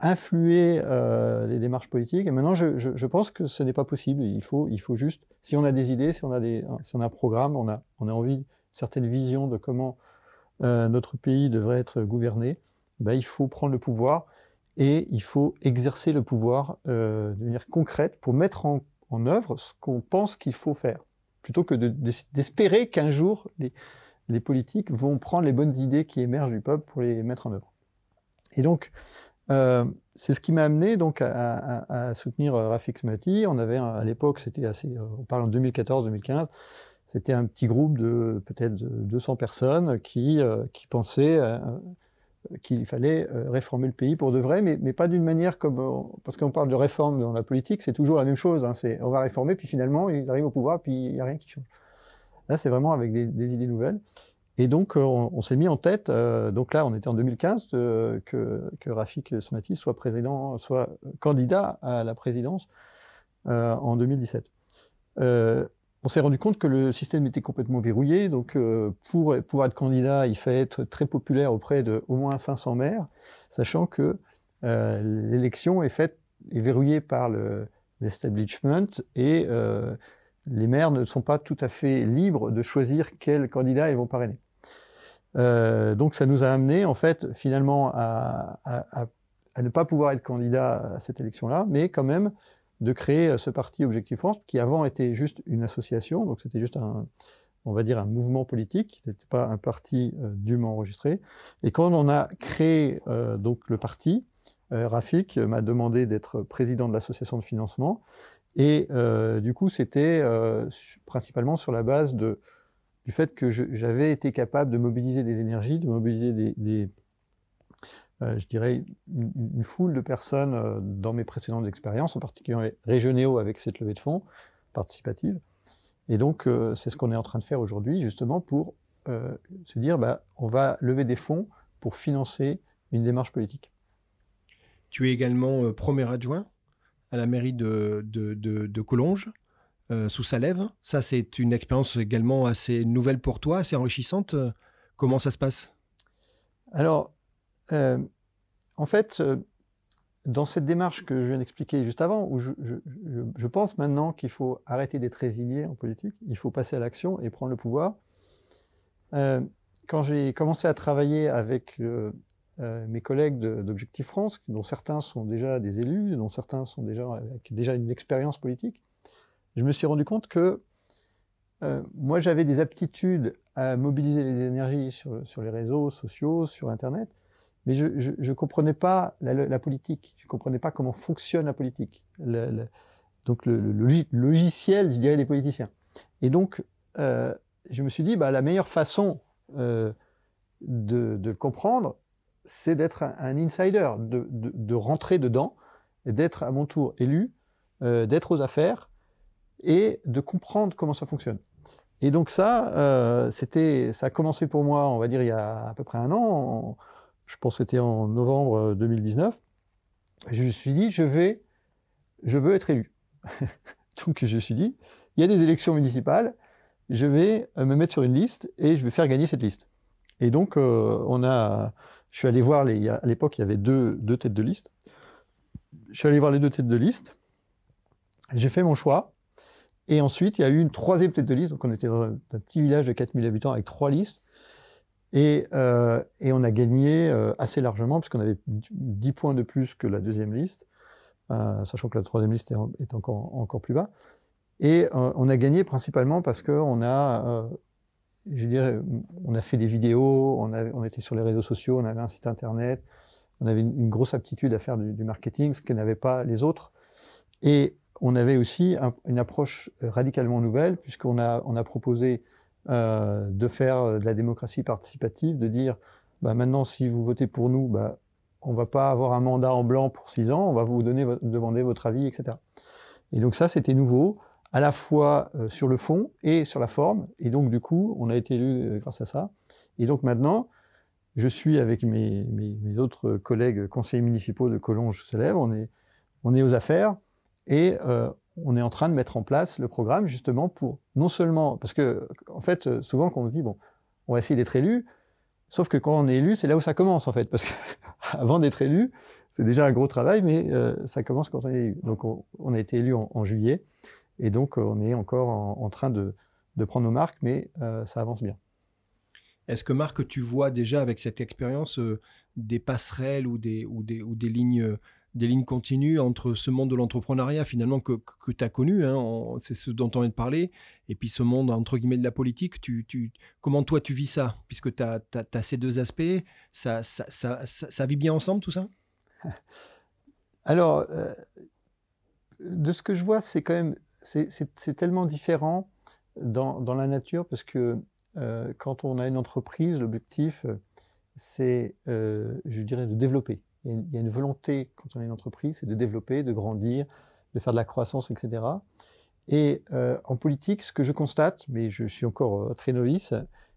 influer les démarches politiques. Et maintenant, je, pense que ce n'est pas possible. Il faut, il faut juste, si on a des idées, si on a, des, si on a un programme, on a, on a envie, certaines visions de comment notre pays devrait être gouverné, ben, il faut prendre le pouvoir et il faut exercer le pouvoir de manière concrète pour mettre en, en œuvre ce qu'on pense qu'il faut faire plutôt que d'espérer qu'un jour les, politiques vont prendre les bonnes idées qui émergent du peuple pour les mettre en œuvre. Et donc, euh, c'est ce qui m'a amené donc à, soutenir euh, Rafik Smati. On avait à l'époque, c'était assez, euh, on parle en 2014-2015, c'était un petit groupe de peut-être 200 personnes qui, pensaient qu'il fallait réformer le pays pour de vrai, mais, pas d'une manière comme... Parce qu'on parle de réforme dans la politique, c'est toujours la même chose. Hein, on va réformer, puis finalement, ils arrivent au pouvoir, puis il n'y a rien qui change. Là, c'est vraiment avec des, idées nouvelles. Et donc, euh, on, s'est mis en tête, donc là, on était en 2015, que, que Rafik Smati soit président, soit candidat à la présidence en 2017 on s'est rendu compte que le système était complètement verrouillé. Donc, euh, pour pouvoir être candidat, il fallait être très populaire auprès de au moins 500 maires, sachant que euh, l'élection est faite est verrouillée par l'establishment et euh, les maires ne sont pas tout à fait libres de choisir quel candidat ils vont parrainer. Donc, ça nous a amené en fait finalement à, ne pas pouvoir être candidat à cette élection-là, mais quand même de créer euh, ce parti Objectif France, qui avant était juste une association, donc c'était juste un, on va dire un mouvement politique, qui n'était pas un parti euh, dûment enregistré. Et quand on a créé euh, donc le parti, Rafik m'a demandé d'être président de l'association de financement, et du coup c'était principalement sur la base de, du fait que j'avais été capable de mobiliser des énergies, de mobiliser des euh, je dirais, une, foule de personnes euh, dans mes précédentes expériences, en particulier régionaux avec cette levée de fonds participative. Et donc, euh, c'est ce qu'on est en train de faire aujourd'hui, justement, pour se dire, bah, on va lever des fonds pour financer une démarche politique. Tu es également premier adjoint à la mairie de, de, de, Collonges, sous Salève. Ça, c'est une expérience également assez nouvelle pour toi, assez enrichissante. Comment ça se passe? Alors, euh, en fait, euh, dans cette démarche que je viens d'expliquer juste avant, où je, pense maintenant qu'il faut arrêter d'être résigné en politique, il faut passer à l'action et prendre le pouvoir. Euh, quand j'ai commencé à travailler avec mes collègues d'Objectif France, dont certains sont déjà des élus, dont certains sont déjà avec déjà une expérience politique, je me suis rendu compte que moi j'avais des aptitudes à mobiliser les énergies sur, les réseaux sociaux, sur Internet, mais je ne comprenais pas la, politique, je ne comprenais pas comment fonctionne la politique, donc le, logiciel, je dirais, des politiciens. Et donc, euh, je me suis dit, bah, la meilleure façon euh, de, le comprendre, c'est d'être un, insider, de, rentrer dedans, d'être à mon tour élu, euh, d'être aux affaires et de comprendre comment ça fonctionne. Et donc ça, c'était, ça a commencé pour moi, on va dire, il y a à peu près un an je pense que c'était en novembre 2019, je me suis dit, je vais, je veux être élu. Donc je me suis dit, il y a des élections municipales, je vais me mettre sur une liste et je vais faire gagner cette liste. Et donc, on a, je suis allé voir, les, à l'époque, il y avait deux, deux têtes de liste. Je suis allé voir les deux têtes de liste. J'ai fait mon choix. Et ensuite, il y a eu une troisième tête de liste. Donc, on était dans un, petit village de 4000 habitants avec trois listes. Et, euh, on a gagné euh, assez largement, puisqu'on avait 10 points de plus que la deuxième liste, euh, sachant que la troisième liste est, encore, plus bas. Et on a gagné principalement parce qu'on a, je a fait des vidéos, on, était sur les réseaux sociaux, on avait un site internet, on avait une, grosse aptitude à faire du, du marketing, ce que n'avaient pas les autres. Et on avait aussi une approche radicalement nouvelle, puisqu'on a, on a proposé euh, de faire de la démocratie participative, de dire bah, maintenant, si vous votez pour nous, bah, on ne va pas avoir un mandat en blanc pour six ans, on va vous demander votre avis, etc. Et donc ça, c'était nouveau, à la fois euh, sur le fond et sur la forme. Et donc, du coup, on a été élu euh, grâce à ça. Et donc maintenant, je suis avec mes, autres collègues conseillers municipaux de Collonges-Célèbre, on est, on est aux affaires. Et euh, on est en train de mettre en place le programme justement pour non seulement, parce que en fait, souvent quand on se dit, bon, on va essayer d'être élu, sauf que quand on est élu, c'est là où ça commence en fait, parce qu'avant d'être élu, c'est déjà un gros travail, mais euh, ça commence quand on est élu. Donc on, a été élu en, juillet, et donc on est encore en, train de, prendre nos marques, mais euh, ça avance bien. Est-ce que Marc, tu vois déjà avec cette expérience des passerelles ou des, ou des, ou des lignes des lignes continues entre ce monde de l'entrepreneuriat finalement que, tu as connu, hein, c'est ce dont on vient de parler, et puis ce monde entre guillemets de la politique. Tu, tu, comment toi tu vis ça Puisque tu as, ces deux aspects, ça, ça, ça, ça, vit bien ensemble tout ça? Alors, euh, de ce que je vois, c'est quand même, c'est tellement différent dans, dans, la nature parce que euh, quand on a une entreprise, l'objectif, c'est, euh, je dirais, de développer il y, a une, volonté, quand on est une entreprise, c'est de développer, de grandir, de faire de la croissance, etc. Et euh, en politique, ce que je constate, mais je suis encore euh, très novice,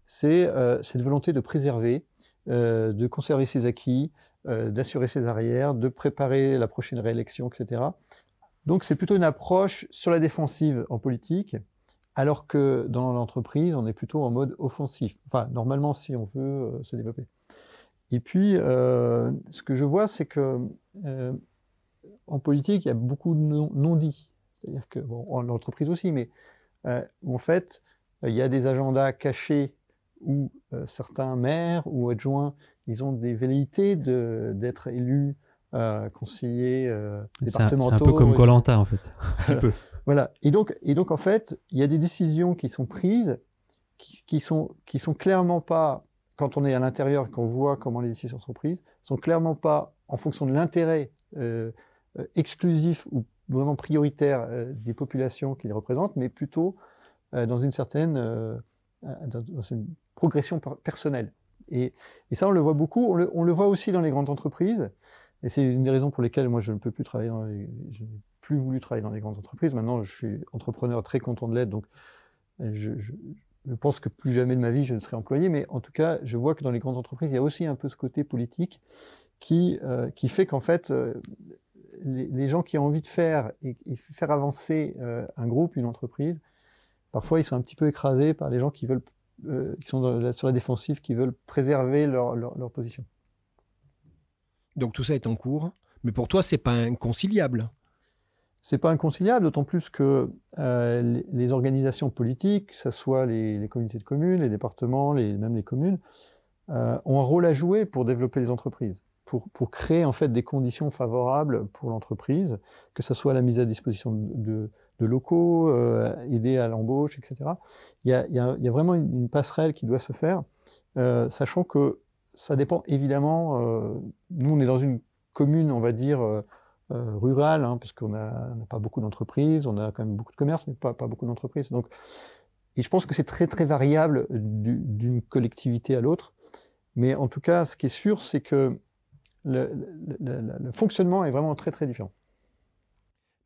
c'est euh, cette volonté de préserver, de conserver ses acquis, d'assurer ses arrières, de préparer la prochaine réélection, etc. Donc c'est plutôt une approche sur la défensive en politique, alors que dans l'entreprise, on est plutôt en mode offensif. Enfin, normalement, si on veut se développer. Et puis, euh, ce que je vois, c'est que euh, en politique, il y a beaucoup de non-dits. C'est-à-dire que, bon, en entreprise aussi, mais euh, en fait, il y a des agendas cachés où certains maires ou adjoints, ils ont des velléités d'être élus conseillers départementaux. C'est un peu comme Colanta, en fait. voilà. Et donc, et donc, en fait, il y a des décisions qui sont prises qui, qui sont, qui sont clairement pas quand on est à l'intérieur et qu'on voit comment les décisions sont prises, sont clairement pas en fonction de l'intérêt euh, euh, exclusif ou vraiment prioritaire euh, des populations qu'ils représentent, mais plutôt dans une certaine progression personnelle. Et, ça, on le voit beaucoup. On le, voit aussi dans les grandes entreprises. Et c'est une des raisons pour lesquelles moi, je ne peux plus travailler dans les, je n'ai plus voulu travailler dans les grandes entreprises. Maintenant, je suis entrepreneur très content de l'être. Donc, je, je pense que plus jamais de ma vie je ne serai employé, mais en tout cas, je vois que dans les grandes entreprises, il y a aussi un peu ce côté politique qui, euh, fait qu'en fait, euh, les, gens qui ont envie de faire et, faire avancer euh, un groupe, une entreprise, parfois ils sont un petit peu écrasés par les gens qui veulent, qui sont sur la défensive, qui veulent préserver leur position. Donc tout ça est en cours, mais pour toi, c'est pas inconciliable. C'est pas inconciliable, d'autant plus que euh, les, organisations politiques, que ce soit les, les, communautés de communes, les départements, même les communes, euh, ont un rôle à jouer pour développer les entreprises, pour, créer en fait des conditions favorables pour l'entreprise, que ce soit la mise à disposition de, locaux, euh, aider à l'embauche, etc. Il y, a, vraiment une, passerelle qui doit se faire, sachant que ça dépend évidemment. Nous, on est dans une commune, on va dire euh, rural, hein, puisqu'on n'a pas beaucoup d'entreprises, on a quand même beaucoup de commerces, mais pas, pas beaucoup d'entreprises. Donc, et je pense que c'est très très variable d'une collectivité à l'autre. Mais en tout cas, ce qui est sûr, c'est que le, le, fonctionnement est vraiment très très différent.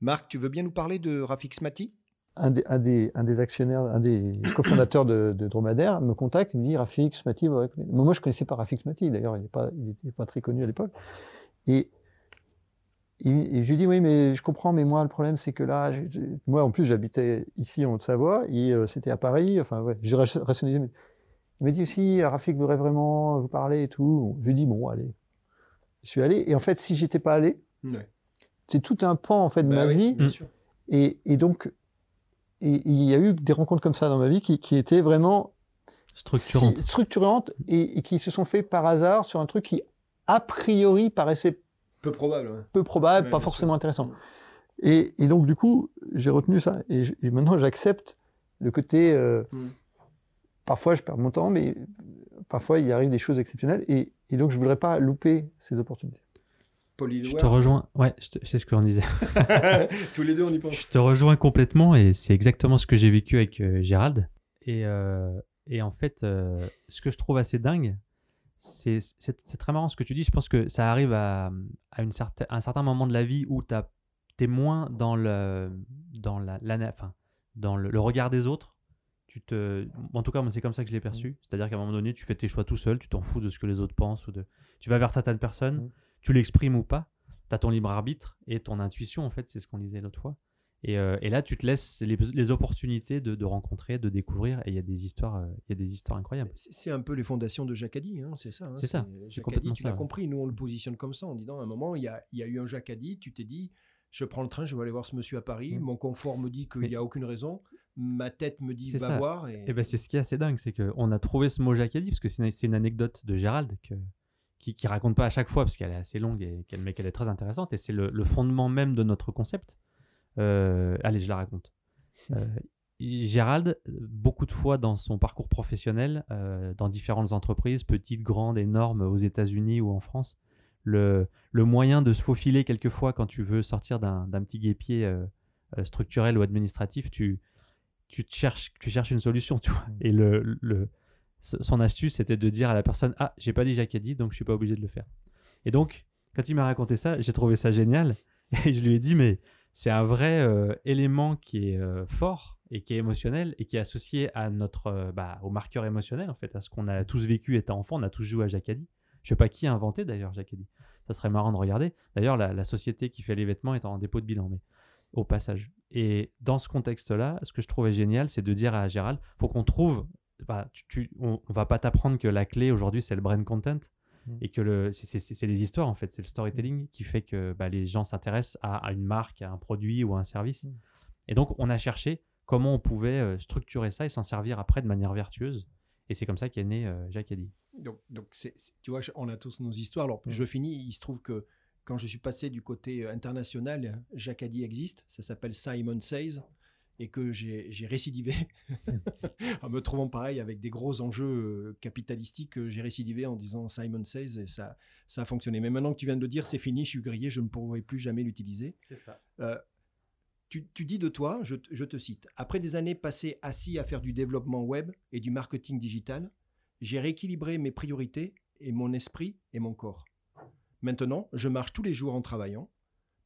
Marc, tu veux bien nous parler de Rafik Smati un des, un, des, un des, actionnaires, un des cofondateurs de, de, Dromadaire me contacte, il me dit Rafik Smati, moi je ne connaissais pas Rafik Smati, d'ailleurs il n'était pas, pas très connu à l'époque. Et, et, je lui dis oui, mais je comprends, mais moi le problème c'est que là, moi en plus j'habitais ici en Haute-Savoie, et euh, c'était à Paris, enfin ouais, j'ai rationalisé. Mais, il m'a dit aussi Rafik voudrait vraiment vous parler et tout. Je lui dis bon, allez. Je suis allé, et en fait, si j'étais pas allé, c'est tout un pan en fait de bah ma vie. Et, et donc, et il y a eu des rencontres comme ça dans ma vie qui, qui étaient vraiment structurantes, structurantes et, qui se sont faites par hasard sur un truc qui, a priori, paraissait peu probable. Peu probable, pas forcément intéressant. Et, et, donc, du coup, j'ai retenu ça. Et, maintenant, j'accepte le côté. Euh, mm. Parfois, je perds mon temps, mais parfois, il arrive des choses exceptionnelles. Et, et donc, je ne voudrais pas louper ces opportunités. Je te rejoins, ouais, c'est ce qu'on disait. Tous les deux, on y pense. Je te rejoins complètement et c'est exactement ce que j'ai vécu avec euh, Gérald. Et, euh, et, en fait, euh, ce que je trouve assez dingue, c'est très marrant ce que tu dis. Je pense que ça arrive à, à une certain, un certain moment de la vie où tu es moins dans, le, dans, la, enfin, dans le, regard des autres. Tu te, en tout cas, c'est comme ça que je l'ai perçu. Mmh. C'est-à-dire qu'à un moment donné, tu fais tes choix tout seul, tu t'en fous de ce que les autres pensent. Ou de... Tu vas vers certaines personnes. Mmh tu l'exprimes ou pas. Tu as ton libre arbitre et ton intuition, en fait, c'est ce qu'on disait l'autre fois. Et, euh, et, là, tu te laisses les, opportunités de, de, rencontrer, de découvrir, et il y a des histoires, euh, il y a des histoires incroyables. C'est un peu les fondations de Jacadi, hein, c'est ça. Hein, c'est ça. Jacadi, tu l'as compris. Nous, on le positionne comme ça, en disant à un moment, il y a, il y a eu un Jacadi, tu t'es dit, je prends le train, je vais aller voir ce monsieur à Paris. Mm. Mon confort me dit qu'il n'y a aucune raison. Ma tête me dit va voir. Et, et ben c'est ce qui est assez dingue, c'est qu'on a trouvé ce mot Jacadi parce que c'est une, une, anecdote de Gérald que qui, qui raconte pas à chaque fois parce qu'elle est assez longue et qu'elle, mais qu'elle est très intéressante et c'est le, fondement même de notre concept. Euh, allez, je la raconte. Euh, Gérald, beaucoup de fois dans son parcours professionnel, euh, dans différentes entreprises, petites, grandes, énormes, aux États-Unis ou en France, le, le, moyen de se faufiler quelquefois quand tu veux sortir d'un, petit guépier structurel ou administratif, tu, tu, cherches, tu cherches une solution. Tu vois. Et le, le son astuce, c'était de dire à la personne Ah, j'ai pas dit dit, donc je suis pas obligé de le faire. Et donc, quand il m'a raconté ça, j'ai trouvé ça génial. Et je lui ai dit Mais c'est un vrai euh, élément qui est euh, fort et qui est émotionnel et qui est associé à notre, euh, bah, au marqueur émotionnel, en fait, à ce qu'on a tous vécu étant enfant. On a tous joué à Jacadi. Je sais pas qui a inventé d'ailleurs Jacadi. Ça serait marrant de regarder. D'ailleurs, la, société qui fait les vêtements est en dépôt de bilan, mais au passage. Et dans ce contexte-là, ce que je trouvais génial, c'est de dire à Gérald faut qu'on trouve bah, tu, on, va pas t'apprendre que la clé aujourd'hui c'est le brand content mm. et que c'est les histoires en fait, c'est le storytelling qui fait que bah, les gens s'intéressent à, une marque, à un produit ou à un service. Mm. Et donc on a cherché comment on pouvait euh, structurer ça et s'en servir après de manière vertueuse. Et c'est comme ça qu'est né euh, Jacques Eddy. Donc, donc tu vois, on a tous nos histoires. Alors, mm. je finis. Il se trouve que quand je suis passé du côté euh, international, Jacques Eddy existe. Ça s'appelle Simon Says et que j'ai récidivé en me trouvant pareil avec des gros enjeux euh, capitalistiques, j'ai récidivé en disant Simon Says et ça, ça a fonctionné. Mais maintenant que tu viens de le dire, c'est fini, je suis grillé, je ne pourrai plus jamais l'utiliser. C'est ça. Euh, tu, tu, dis de toi, je, je, te cite, après des années passées assis à faire du développement web et du marketing digital, j'ai rééquilibré mes priorités et mon esprit et mon corps. Maintenant, je marche tous les jours en travaillant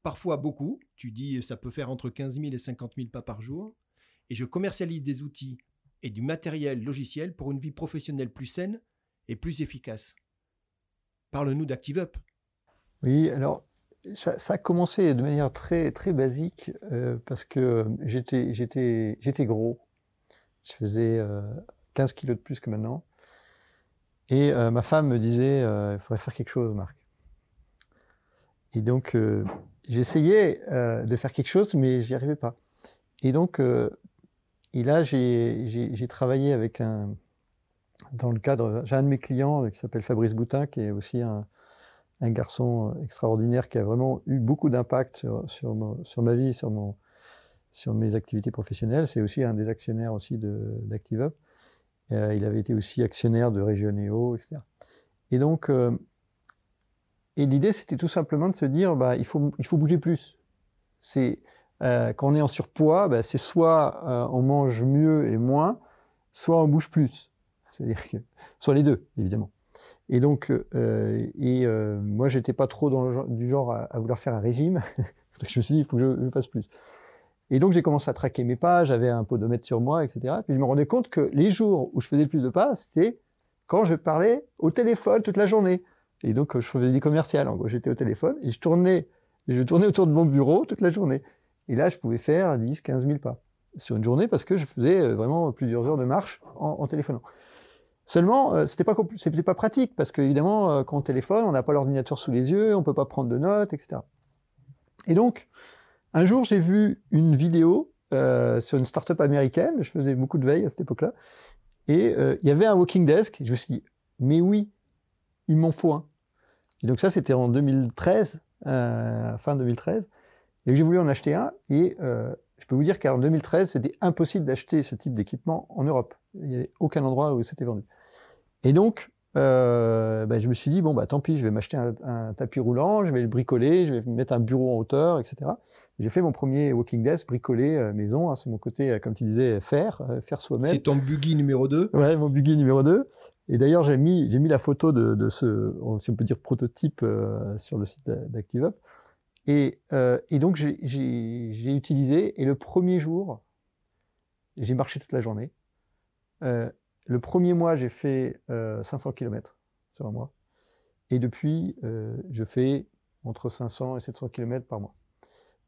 parfois beaucoup. Tu dis ça peut faire entre 15 000 et 50 000 pas par jour. Et je commercialise des outils et du matériel logiciel pour une vie professionnelle plus saine et plus efficace. Parle-nous d'ActiveUp. Oui, alors ça, a commencé de manière très, très basique euh, parce que j'étais, j'étais, gros. Je faisais 15 euh, kilos de plus que maintenant. Et euh, ma femme me disait, il faudrait faire quelque chose, Marc. Et donc, j'essayais euh, de faire quelque chose, mais j'y arrivais pas. Et donc, euh, et là, j'ai travaillé avec un, dans le cadre, j'ai un de mes clients euh, qui s'appelle Fabrice Boutin, qui est aussi un, garçon extraordinaire qui a vraiment eu beaucoup d'impact sur, sur, ma vie, sur, mon, sur mes activités professionnelles. C'est aussi un des actionnaires aussi d'ActiveUp. Il avait été aussi actionnaire de Regionéo, etc. Et donc, et l'idée, c'était tout simplement de se dire, bah, il, faut, bouger plus. Euh, quand on est en surpoids, bah, c'est soit euh, on mange mieux et moins, soit on bouge plus. C'est-à-dire que, soit les deux, évidemment. Et donc, euh, et moi, j'étais pas trop du genre à, vouloir faire un régime. je me suis dit, il faut que je, fasse plus. Et donc, j'ai commencé à traquer mes pas, j'avais un podomètre sur moi, etc. Puis je me rendais compte que les jours où je faisais le plus de pas, c'était quand je parlais au téléphone toute la journée. Et donc, je faisais du commercial. En gros, j'étais au téléphone et je tournais, je tournais autour de mon bureau toute la journée. Et là, je pouvais faire 10, 15 000 pas sur une journée parce que je faisais euh, vraiment plusieurs heures de marche en, téléphonant. Seulement, euh, pas c'était pas pratique parce qu'évidemment, euh, quand on téléphone, on n'a pas l'ordinateur sous les yeux, on peut pas prendre de notes, etc. Et donc, un jour, j'ai vu une vidéo euh, sur une start-up américaine. Je faisais beaucoup de veille à cette époque-là. Et euh, il y avait un walking desk. Je me suis dit, mais oui, il m'en faut un. Et donc ça, c'était en 2013, euh, fin 2013. Et j'ai voulu en acheter un. Et je peux vous dire qu'en 2013, c'était impossible d'acheter ce type d'équipement en Europe. Il n'y avait aucun endroit où c'était vendu. Et donc, euh, ben, je me suis dit, bon, bah, tant pis, je vais m'acheter un, tapis roulant, je vais le bricoler, je vais mettre un bureau en hauteur, etc. J'ai fait mon premier walking desk, bricolé euh, maison. Hein, c'est mon côté, euh, comme tu disais, faire, faire soi-même. C'est ton buggy numéro 2 Ouais, mon buggy numéro 2. Et d'ailleurs, j'ai mis, j'ai mis la photo de, de, ce, si on peut dire, prototype sur le site d'ActiveUp. Et, et donc, j'ai utilisé, et le premier jour, j'ai marché toute la journée. Le premier mois, j'ai fait 500 euh, km sur un mois. Et depuis, euh, je fais entre 500 et 700 km par mois.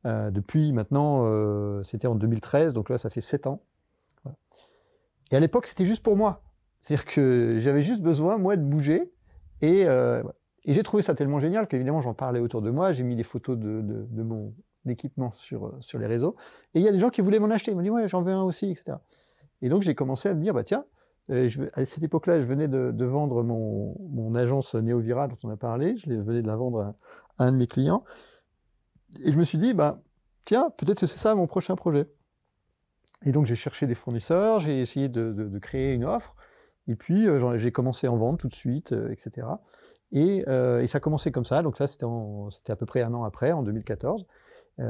Euh, depuis maintenant, c'était en 2013, donc là, ça fait 7 ans. Et à l'époque, c'était juste pour moi. C'est-à-dire que j'avais juste besoin, moi, de bouger. Et, j'ai trouvé ça tellement génial qu'évidemment, j'en parlais autour de moi. J'ai mis des photos de, mon équipement sur, sur les réseaux. Et il y a des gens qui voulaient m'en acheter. Ils m'ont dit, ouais, j'en veux un aussi, etc. Et donc, j'ai commencé à me dire, bah tiens, à cette époque-là, je venais de, vendre mon, agence Neovira dont on a parlé. Je venais de la vendre à, un de mes clients. Et je me suis dit, bah, tiens, peut-être que c'est ça mon prochain projet. Et donc j'ai cherché des fournisseurs, j'ai essayé de, créer une offre. Et puis euh, j'ai commencé en vendre tout de suite, euh, etc. Euh, et, ça a commencé comme ça. Donc ça, c'était à peu près un an après, en 2014,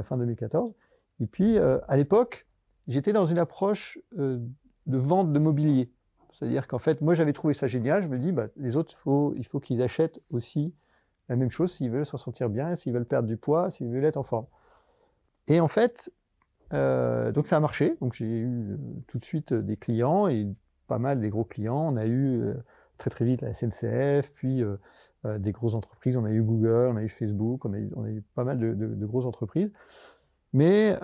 fin 2014. Et puis à l'époque, j'étais dans une approche de vente de mobilier. C'est-à-dire qu'en fait, moi j'avais trouvé ça génial. Je me dis, bah, les autres, il faut qu'ils achètent aussi la même chose s'ils veulent s'en sentir bien, s'ils veulent perdre du poids, s'ils veulent être en forme. Et en fait, euh, donc ça a marché. Donc j'ai eu euh, tout de suite des clients et pas mal des gros clients. On a eu euh, très très vite la SNCF, puis des grosses entreprises. On a eu Google, on a eu Facebook, on a eu, on a eu pas mal de, de, grosses entreprises. Mais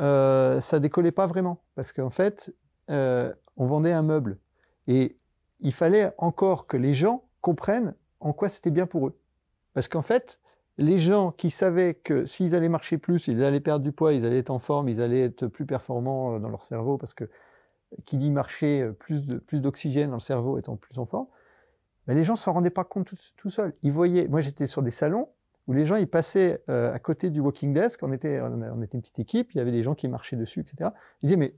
ça décollait pas vraiment parce qu'en fait, on vendait un meuble. Et il fallait encore que les gens comprennent en quoi c'était bien pour eux. Parce qu'en fait, les gens qui savaient que s'ils allaient marcher plus, ils allaient perdre du poids, ils allaient être en forme, ils allaient être plus performants euh, dans leur cerveau, parce que qui dit marcher, euh, plus d'oxygène dans le cerveau étant plus en forme, ben, les gens ne s'en rendaient pas compte tout, seuls. Ils voyaient, moi j'étais sur des salons où les gens ils passaient euh, à côté du walking desk, on était, on était une petite équipe, il y avait des gens qui marchaient dessus, etc. Ils disaient mais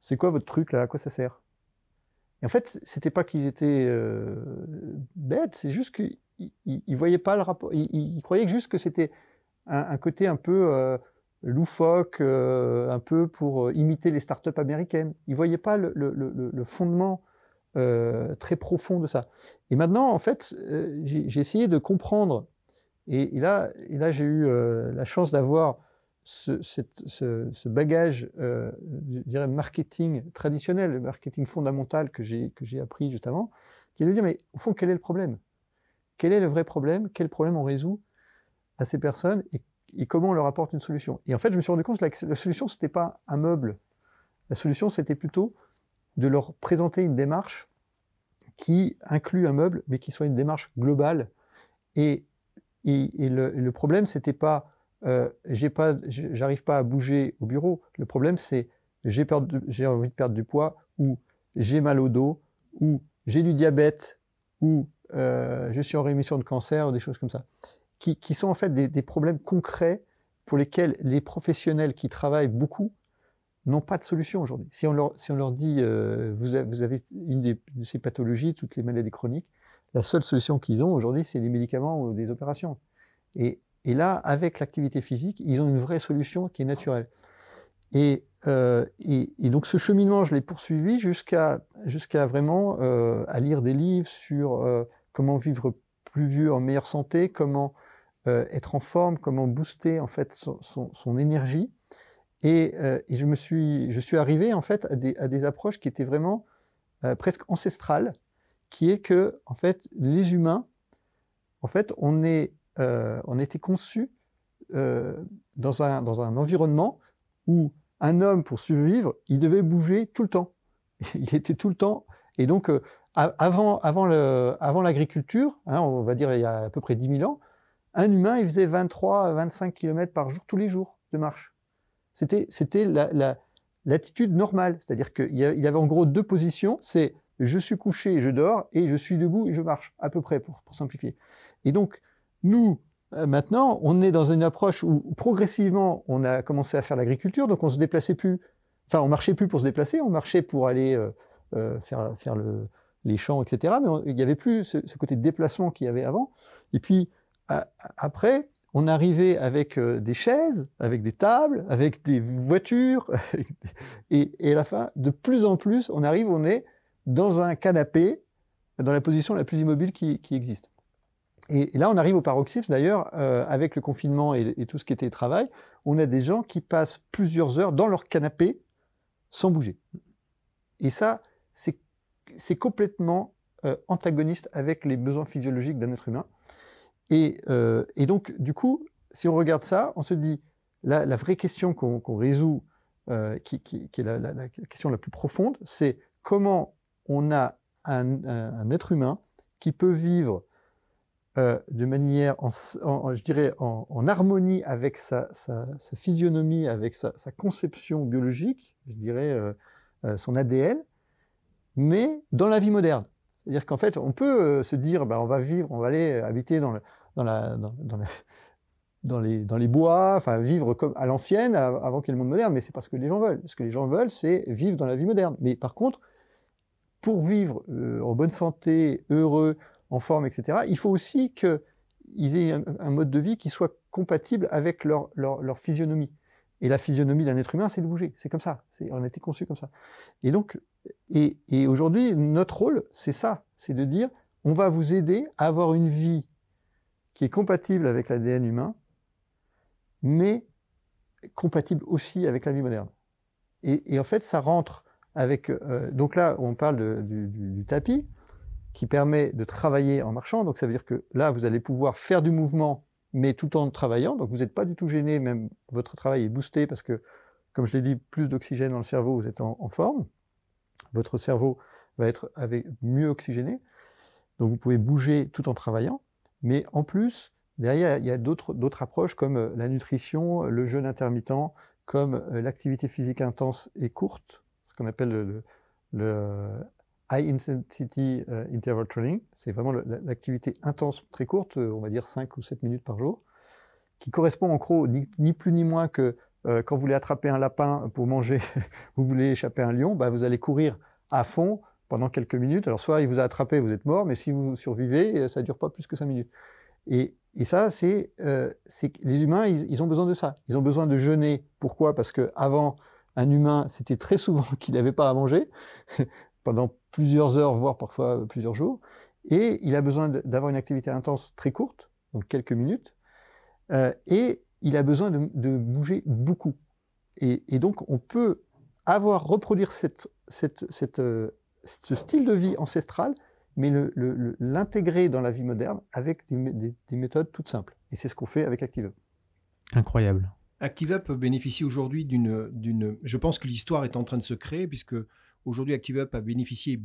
c'est quoi votre truc là, à quoi ça sert? Et en fait, c'était pas qu'ils étaient euh, bêtes, c'est juste qu'ils ne voyaient pas le rapport. Ils, croyaient juste que c'était un, côté un peu euh, loufoque, euh, un peu pour imiter les startups américaines. Ils voyaient pas le, fondement très profond de ça. Et maintenant, en fait, j'ai essayé de comprendre. Et là j'ai eu la chance d'avoir ce, bagage, euh, je dirais, marketing traditionnel, le marketing fondamental que j'ai appris juste avant, qui est de dire, mais au fond, quel est le problème? Quel est le vrai problème? Quel problème on résout à ces personnes et, comment on leur apporte une solution? Et en fait, je me suis rendu compte que la, solution, ce n'était pas un meuble. La solution, c'était plutôt de leur présenter une démarche qui inclut un meuble, mais qui soit une démarche globale. Et, et, le, le, problème, c'était pas euh, j'arrive pas à bouger au bureau. Le problème, c'est j'ai envie de perdre du poids, ou j'ai mal au dos, ou j'ai du diabète, ou euh, je suis en rémission de cancer, ou des choses comme ça, qui, sont en fait des, problèmes concrets pour lesquels les professionnels qui travaillent beaucoup n'ont pas de solution aujourd'hui. Si, si on leur dit euh, vous, avez, une de ces pathologies, toutes les maladies chroniques, la seule solution qu'ils ont aujourd'hui, c'est des médicaments ou des opérations. Et et là, avec l'activité physique, ils ont une vraie solution qui est naturelle. Et, euh, donc ce cheminement, je l'ai poursuivi jusqu'à jusqu'à vraiment euh, à lire des livres sur euh, comment vivre plus vieux en meilleure santé, comment être en forme, comment booster en fait son, énergie. Et, je me suis, je suis arrivé en fait à des, approches qui étaient vraiment presque ancestrales, qui est que en fait les humains, en fait, on est, on était conçus dans un, dans un environnement où un homme, pour survivre, il devait bouger tout le temps. Il était tout le temps. Et donc, avant, avant, le, avant l'agriculture, hein, on va dire il y a à peu près 10 000 ans, un humain, il faisait 23 à 25 km par jour, tous les jours de marche. C'était, c'était la, l'attitude normale. C'est-à-dire qu'il avait en gros deux positions. C'est je suis couché et je dors, et je suis debout et je marche, à peu près, pour, pour simplifier. Et donc, nous, euh, maintenant, on est dans une approche où progressivement, on a commencé à faire l'agriculture, donc on se déplaçait plus, enfin, on marchait plus pour se déplacer, on marchait pour aller euh, euh, faire, faire le, les champs, etc. Mais il n'y avait plus ce, côté de déplacement qu'il y avait avant. Et puis, après, on arrivait avec des chaises, avec des tables, avec des voitures. et, à la fin, de plus en plus, on arrive, on est dans un canapé, dans la position la plus immobile qui, existe. Et, là, on arrive au paroxysme, d'ailleurs, euh, avec le confinement et, tout ce qui était travail, on a des gens qui passent plusieurs heures dans leur canapé sans bouger. Et ça, c'est complètement euh, antagoniste avec les besoins physiologiques d'un être humain. Euh, et, donc, du coup, si on regarde ça, on se dit, la, la vraie question qu'on résout, qui, est la, question la plus profonde, c'est comment on a un, être humain qui peut vivre de manière, je dirais, en, harmonie avec sa, physionomie, avec sa, conception biologique, je dirais, son ADN, mais dans la vie moderne. C'est-à-dire qu'en fait, on peut euh, se dire, bah, on va vivre, on va aller habiter dans, les, bois, enfin vivre comme à l'ancienne, avant qu'il y ait le monde moderne, mais c'est parce que les gens veulent. Ce que les gens veulent, c'est vivre dans la vie moderne. Mais par contre, pour vivre euh, en bonne santé, heureux, en forme, etc., il faut aussi qu'ils aient un, mode de vie qui soit compatible avec leur, physionomie. Et la physionomie d'un être humain, c'est de bouger. C'est comme ça. On a été conçu comme ça. Et donc, et, aujourd'hui, notre rôle, c'est ça. C'est de dire, on va vous aider à avoir une vie qui est compatible avec l'ADN humain, mais compatible aussi avec la vie moderne. Et, en fait, ça rentre avec... Euh, donc là, on parle du, tapis qui permet de travailler en marchant. Donc ça veut dire que là, vous allez pouvoir faire du mouvement mais tout en travaillant. Donc vous n'êtes pas du tout gêné, même votre travail est boosté parce que, comme je l'ai dit, plus d'oxygène dans le cerveau, vous êtes en, forme. Votre cerveau va être avec, mieux oxygéné. Donc vous pouvez bouger tout en travaillant. Mais en plus, derrière, il y a d'autres approches comme euh, la nutrition, le jeûne intermittent, comme euh, l'activité physique intense et courte, ce qu'on appelle le, le High Intensity euh, Interval Training, c'est vraiment l'activité intense très courte, euh, on va dire 5 ou 7 minutes par jour, qui correspond en gros ni, plus ni moins que euh, quand vous voulez attraper un lapin pour manger, vous voulez échapper à un lion, bah, vous allez courir à fond pendant quelques minutes. Alors soit il vous a attrapé, vous êtes mort, mais si vous survivez, ça ne dure pas plus que 5 minutes. Et, ça, c'est les humains, ils, ils, ont besoin de ça. Ils ont besoin de jeûner. Pourquoi? Parce que avant, un humain, c'était très souvent qu'il n'avait pas à manger pendant plusieurs heures, voire parfois plusieurs jours. Et il a besoin d'avoir une activité intense très courte, donc quelques minutes. Euh, et il a besoin de, bouger beaucoup. Et, donc, on peut avoir, reproduire cette, cette, euh, ce style de vie ancestral, mais l'intégrer dans la vie moderne avec des, des méthodes toutes simples. Et c'est ce qu'on fait avec ActiveUp. Incroyable. ActiveUp bénéficie aujourd'hui d'une... Je pense que l'histoire est en train de se créer, puisque Aujourd'hui, ActiveUp a bénéficié,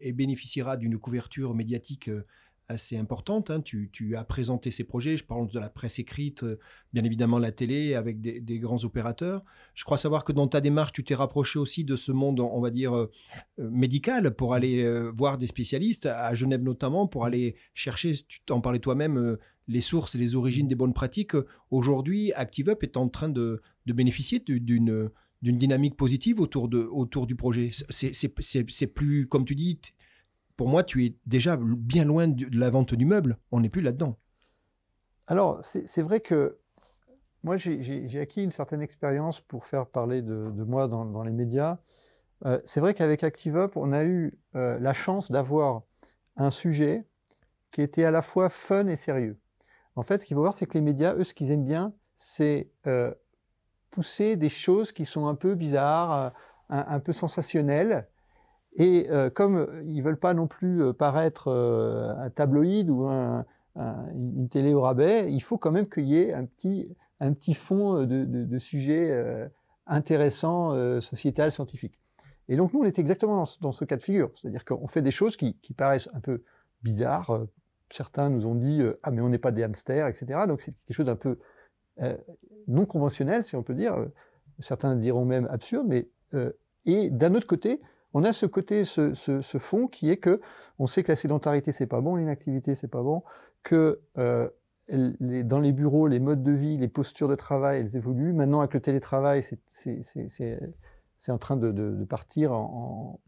et bénéficiera d'une couverture médiatique euh, assez importante. Hein. Tu, as présenté ces projets, je parle de la presse écrite, euh, bien évidemment la télé, avec des, grands opérateurs. Je crois savoir que dans ta démarche, tu t'es rapproché aussi de ce monde, on va dire, euh, médical, pour aller voir des spécialistes, à Genève notamment, pour aller chercher, tu t'en parlais toi-même, les sources et les origines des bonnes pratiques. Aujourd'hui, ActiveUp est en train de bénéficier d'une d'une dynamique positive autour, de, autour du projet. C'est plus, comme tu dis, pour moi, tu es déjà bien loin de la vente du meuble. On n'est plus là-dedans. Alors, c'est vrai que moi, j'ai acquis une certaine expérience pour faire parler de, moi dans, les médias. Euh, c'est vrai qu'avec ActiveUp, on a eu euh, la chance d'avoir un sujet qui était à la fois fun et sérieux. En fait, ce qu'il faut voir, c'est que les médias, eux, ce qu'ils aiment bien, c'est euh, pousser des choses qui sont un peu bizarres, un, peu sensationnelles. Et comme ils veulent pas non plus paraître un tabloïd ou une télé au rabais, il faut quand même qu'il y ait un petit, un petit fond de, de, sujets intéressants, sociétal, scientifiques. Et donc nous, on est exactement dans ce, cas de figure. C'est-à-dire qu'on fait des choses qui, qui, paraissent un peu bizarres. Certains nous ont dit Ah, mais on n'est pas des hamsters, etc. Donc c'est quelque chose d'un peu non conventionnel, si on peut dire. Certains diront même absurde, mais et d'un autre côté, on a ce côté, ce, fond qui est que on sait que la sédentarité c'est pas bon, l'inactivité c'est pas bon, que euh, dans les bureaux, les modes de vie, les postures de travail, elles évoluent. Maintenant, avec le télétravail, c'est en train de, partir en,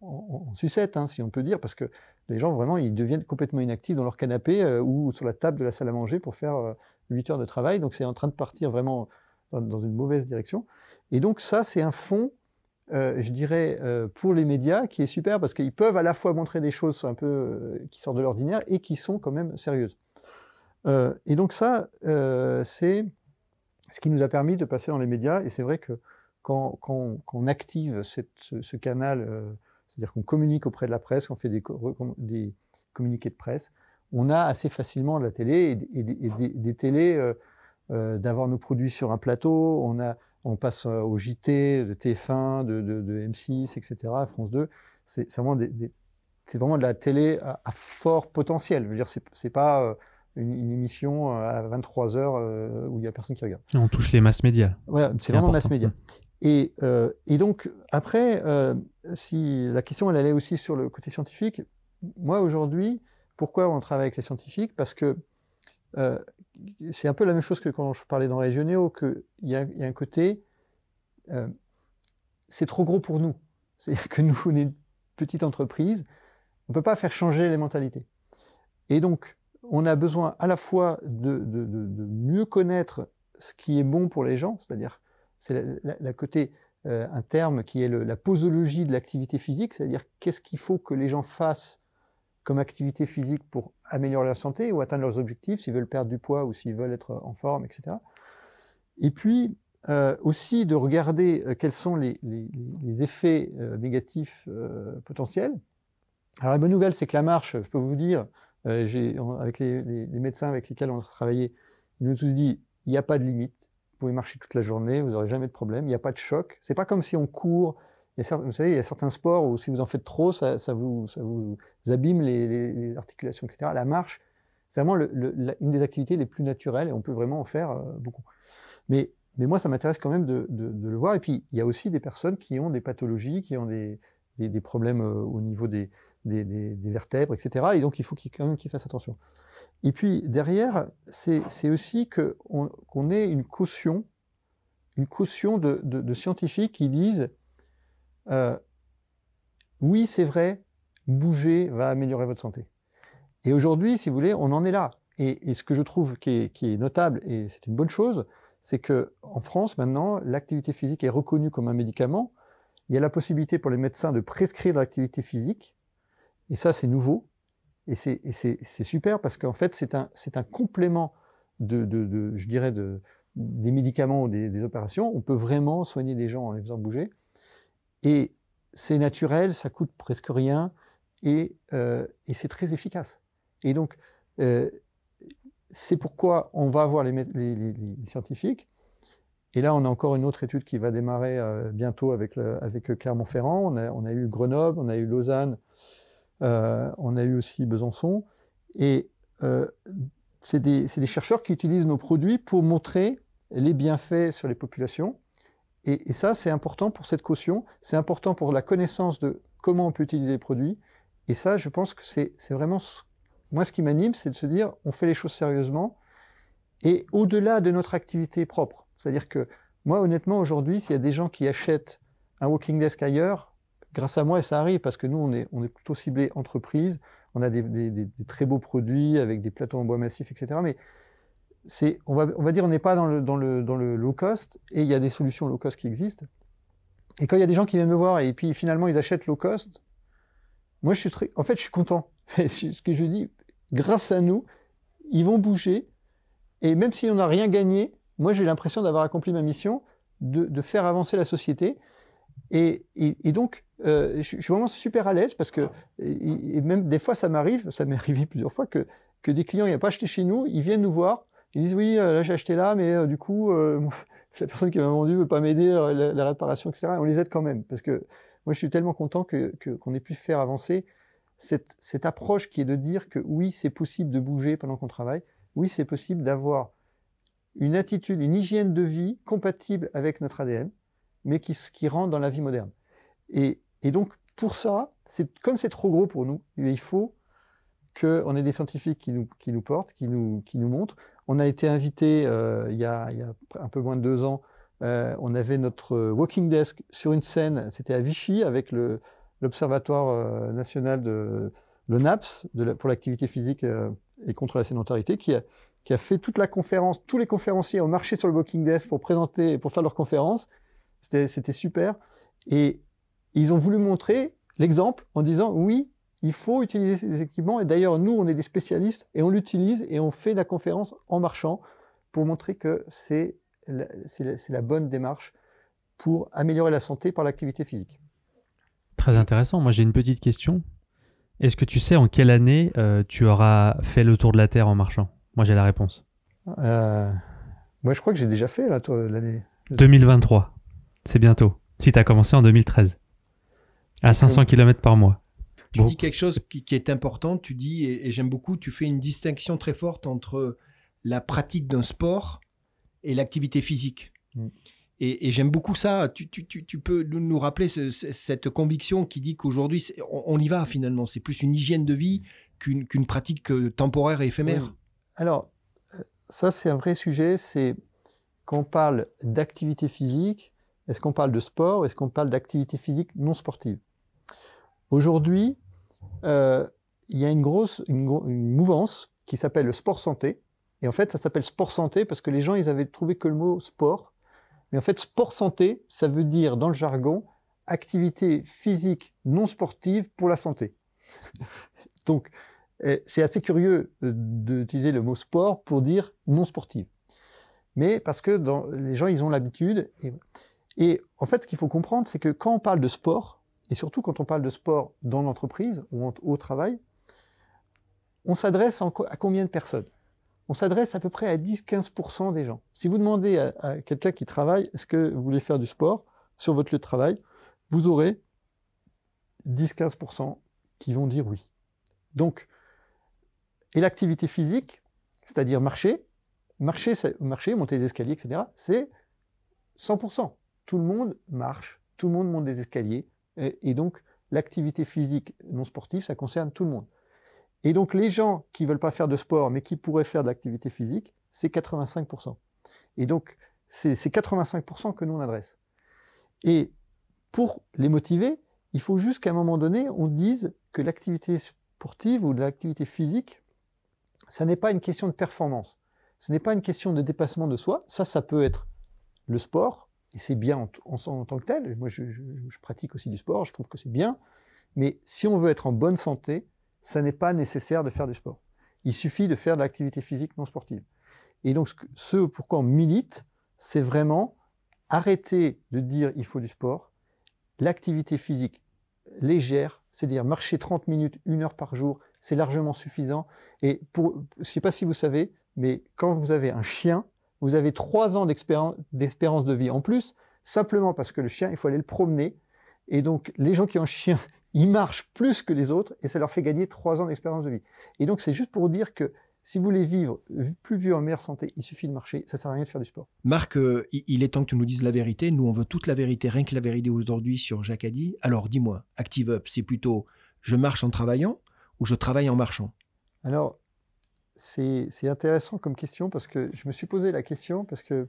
sucette, hein, si on peut dire, parce que les gens vraiment, ils deviennent complètement inactifs dans leur canapé euh, ou sur la table de la salle à manger pour faire euh, 8 heures de travail. Donc, c'est en train de partir vraiment dans, une mauvaise direction. Et donc, ça, c'est un fond euh, je dirais, euh, pour les médias, qui est super parce qu'ils peuvent à la fois montrer des choses un peu euh, qui sortent de l'ordinaire et qui sont quand même sérieuses. et donc ça, c'est ce qui nous a permis de passer dans les médias. Et c'est vrai que quand, on active ce, canal, c'est-à-dire qu'on communique auprès de la presse, qu'on fait des, communiqués de presse, on a assez facilement la télé et, des, des, télés d'avoir nos produits sur un plateau. On a on passe euh, au JT, de TF1, de, M6, etc., France 2. C'est vraiment, vraiment de la télé à, fort potentiel. Je veux dire, c'est pas euh, une, émission euh, à 23 heures où il n'y a personne qui regarde. On touche les masses médias. Voilà, c'est vraiment mass média. Et, et, donc, après, si la question, elle allait aussi sur le côté scientifique, moi, aujourd'hui, pourquoi on travaille avec les scientifiques Parce que euh, c'est un peu la même chose que quand je parlais dans Régionéo, qu'il y a un côté, euh, c'est trop gros pour nous. C'est-à-dire que nous, on est une petite entreprise, on ne peut pas faire changer les mentalités. Et donc, on a besoin à la fois de, mieux connaître ce qui est bon pour les gens, c'est-à-dire, c'est la, côté, euh, un terme qui est la posologie de l'activité physique, c'est-à-dire qu'est-ce qu'il faut que les gens fassent comme activité physique pour améliorer leur santé ou atteindre leurs objectifs, s'ils veulent perdre du poids ou s'ils veulent être en forme, etc. Et puis euh, aussi de regarder euh, quels sont les, effets euh, négatifs potentiels. Alors la bonne nouvelle, c'est que la marche, je peux vous dire, avec les, médecins avec lesquels on a travaillé, ils nous ont tous dit, il n'y a pas de limite, vous pouvez marcher toute la journée, vous n'aurez jamais de problème, il n'y a pas de choc. C'est pas comme si on court vous savez, il y a certains sports où si vous en faites trop, ça, vous, ça abîme les, articulations, etc. La marche, c'est vraiment une des activités les plus naturelles et on peut vraiment en faire euh, beaucoup. Mais, moi, ça m'intéresse quand même de, le voir. Et puis, il y a aussi des personnes qui ont des pathologies, qui ont des, problèmes euh, au niveau des, des, vertèbres, etc. Et donc, il faut quand même qu'ils fassent attention. Et puis, derrière, c'est aussi qu'on ait une caution, une caution de scientifiques qui disent euh, oui, c'est vrai, bouger va améliorer votre santé. Et aujourd'hui, si vous voulez, on en est là. Et, ce que je trouve qui est, notable, et c'est une bonne chose, c'est que en France, maintenant, l'activité physique est reconnue comme un médicament. Il y a la possibilité pour les médecins de prescrire l'activité physique. Et ça, c'est nouveau. Et c'est super parce qu'en fait, c'est un, complément de, je dirais, de, des médicaments ou des, des, opérations. On peut vraiment soigner des gens en les faisant bouger. Et c'est naturel, ça coûte presque rien et, euh, c'est très efficace. Et donc, euh, c'est pourquoi on va voir les, scientifiques. Et là, on a encore une autre étude qui va démarrer euh, bientôt avec, avec Clermont-Ferrand. On a, eu Grenoble, on a eu Lausanne, on a eu aussi Besançon. Et c'est des, chercheurs qui utilisent nos produits pour montrer les bienfaits sur les populations et, ça, c'est important pour cette caution, c'est important pour la connaissance de comment on peut utiliser les produits. Et ça, je pense que c'est vraiment... Moi, ce qui m'anime, c'est de se dire, on fait les choses sérieusement et au-delà de notre activité propre. C'est-à-dire que moi, honnêtement, aujourd'hui, s'il y a des gens qui achètent un walking desk ailleurs, grâce à moi, ça arrive parce que nous, on est, on est plutôt ciblé entreprise, on a des, des, très beaux produits avec des plateaux en bois massif, etc. Mais on va, dire, on n'est pas dans le, low cost, et il y a des solutions low cost qui existent. Et quand il y a des gens qui viennent me voir et puis finalement ils achètent low cost, moi je suis en fait je suis content. Ce que je dis, grâce à nous, ils vont bouger, et même si on n'a rien gagné, moi j'ai l'impression d'avoir accompli ma mission de, faire avancer la société. Et, donc, euh, je, suis vraiment super à l'aise parce que, même des fois, ça m'arrive, ça m'est arrivé plusieurs fois, que, que des clients n'ont pas acheté chez nous, ils viennent nous voir, ils disent oui, euh, là j'ai acheté là, mais du coup, la personne qui m'a vendu ne veut pas m'aider, la, réparation, etc. on les aide quand même parce que moi, je suis tellement content qu'on que, ait pu faire avancer cette, cette, approche qui est de dire que oui, c'est possible de bouger pendant qu'on travaille, oui, c'est possible d'avoir une attitude, une hygiène de vie compatible avec notre ADN, mais qui, qui rentre dans la vie moderne. Et, et donc, pour ça, comme c'est trop gros pour nous, il faut qu'on ait des scientifiques qui nous, portent, qui nous, qui montrent. On a été invité euh, il, y a, un peu moins de deux ans euh, on avait notre walking desk sur une scène, c'était à Vichy, avec l'Observatoire euh, national de le NAPS pour l'activité physique et contre la sédentarité, qui a, qui a fait toute la conférence. Tous les conférenciers ont marché sur le walking desk pour présenter, pour faire leur conférence. C'était super. Et ils ont voulu montrer l'exemple en disant oui, il faut utiliser ces équipements. Et d'ailleurs, nous, on est des spécialistes et on l'utilise et on fait la conférence en marchant pour montrer que c'est c'est la, bonne démarche pour améliorer la santé par l'activité physique. Très intéressant. Moi, j'ai une petite question. Est-ce que tu sais en quelle année euh, tu auras fait le tour de la Terre en marchant? Moi, j'ai la réponse. Euh, moi, je crois que j'ai déjà fait l'année. 2023. C'est bientôt. Si tu as commencé en 2013. À 500 km par mois. Tu dis quelque chose qui, est important. Tu dis, et j'aime beaucoup, tu fais une distinction très forte entre la pratique d'un sport et l'activité physique. Mm. Et, j'aime beaucoup ça. Tu, peux nous rappeler cette conviction qui dit qu'aujourd'hui, on, y va finalement. C'est plus une hygiène de vie qu'une pratique euh, temporaire et éphémère. Alors, euh, ça, c'est un vrai sujet. C'est quand on parle d'activité physique, est-ce qu'on parle de sport ou est-ce qu'on parle d'activité physique non sportive? Aujourd'hui, euh, il y a une grosse une mouvance qui s'appelle le sport santé, et en fait, ça s'appelle sport santé parce que les gens, ils avaient trouvé que le mot sport. Mais en fait, sport santé, ça veut dire, dans le jargon, activité physique non sportive pour la santé. Donc, eh, c'est assez curieux euh, d'utiliser le mot sport pour dire non sportive. Mais parce que les gens, ils ont l'habitude. Et, en fait, ce qu'il faut comprendre, c'est que quand on parle de sport, et surtout quand on parle de sport dans l'entreprise ou au travail, on s'adresse à combien de personnes? On s'adresse à peu près à 10-15% des gens. Si vous demandez à, quelqu'un qui travaille, est-ce que vous voulez faire du sport sur votre lieu de travail, vous aurez 10-15% qui vont dire oui. Donc, et l'activité physique, c'est-à-dire marcher, marcher, marcher, monter des escaliers, etc., c'est 100%. Tout le monde marche, tout le monde monte des escaliers, et donc l'activité physique non sportive, ça concerne tout le monde. Et donc les gens qui ne veulent pas faire de sport mais qui pourraient faire de l'activité physique, c'est 85%. Et donc c'est 85% que nous on adresse. Et pour les motiver, il faut juste qu'à un moment donné, on dise que l'activité sportive ou l'activité physique, ça n'est pas une question de performance. Ce n'est pas une question de dépassement de soi. Ça, ça peut être le sport, et c'est bien en, tant que tel. Moi, je, je pratique aussi du sport, je trouve que c'est bien. Mais si on veut être en bonne santé, ça n'est pas nécessaire de faire du sport. Il suffit de faire de l'activité physique non sportive. Et donc, ce pourquoi on milite, c'est vraiment arrêter de dire il faut du sport. L'activité physique légère, c'est-à-dire marcher 30 minutes, une heure par jour, c'est largement suffisant. Et pour, je ne sais pas si vous savez, mais quand vous avez un chien, vous avez trois ans d'espérance de vie en plus, simplement parce que le chien, il faut aller le promener. Et donc, les gens qui ont un chien ils marchent plus que les autres et ça leur fait gagner trois ans d'expérience de vie. Et donc c'est juste pour dire que si vous voulez vivre plus vieux en meilleure santé, il suffit de marcher, ça sert à rien de faire du sport. Marc, euh, il est temps que tu nous dises la vérité. Nous, on veut toute la vérité, rien que la vérité aujourd'hui sur Jacadi. Alors dis-moi, Active Up, c'est plutôt je marche en travaillant ou je travaille en marchant? Alors, c'est intéressant comme question parce que je me suis posé la question parce que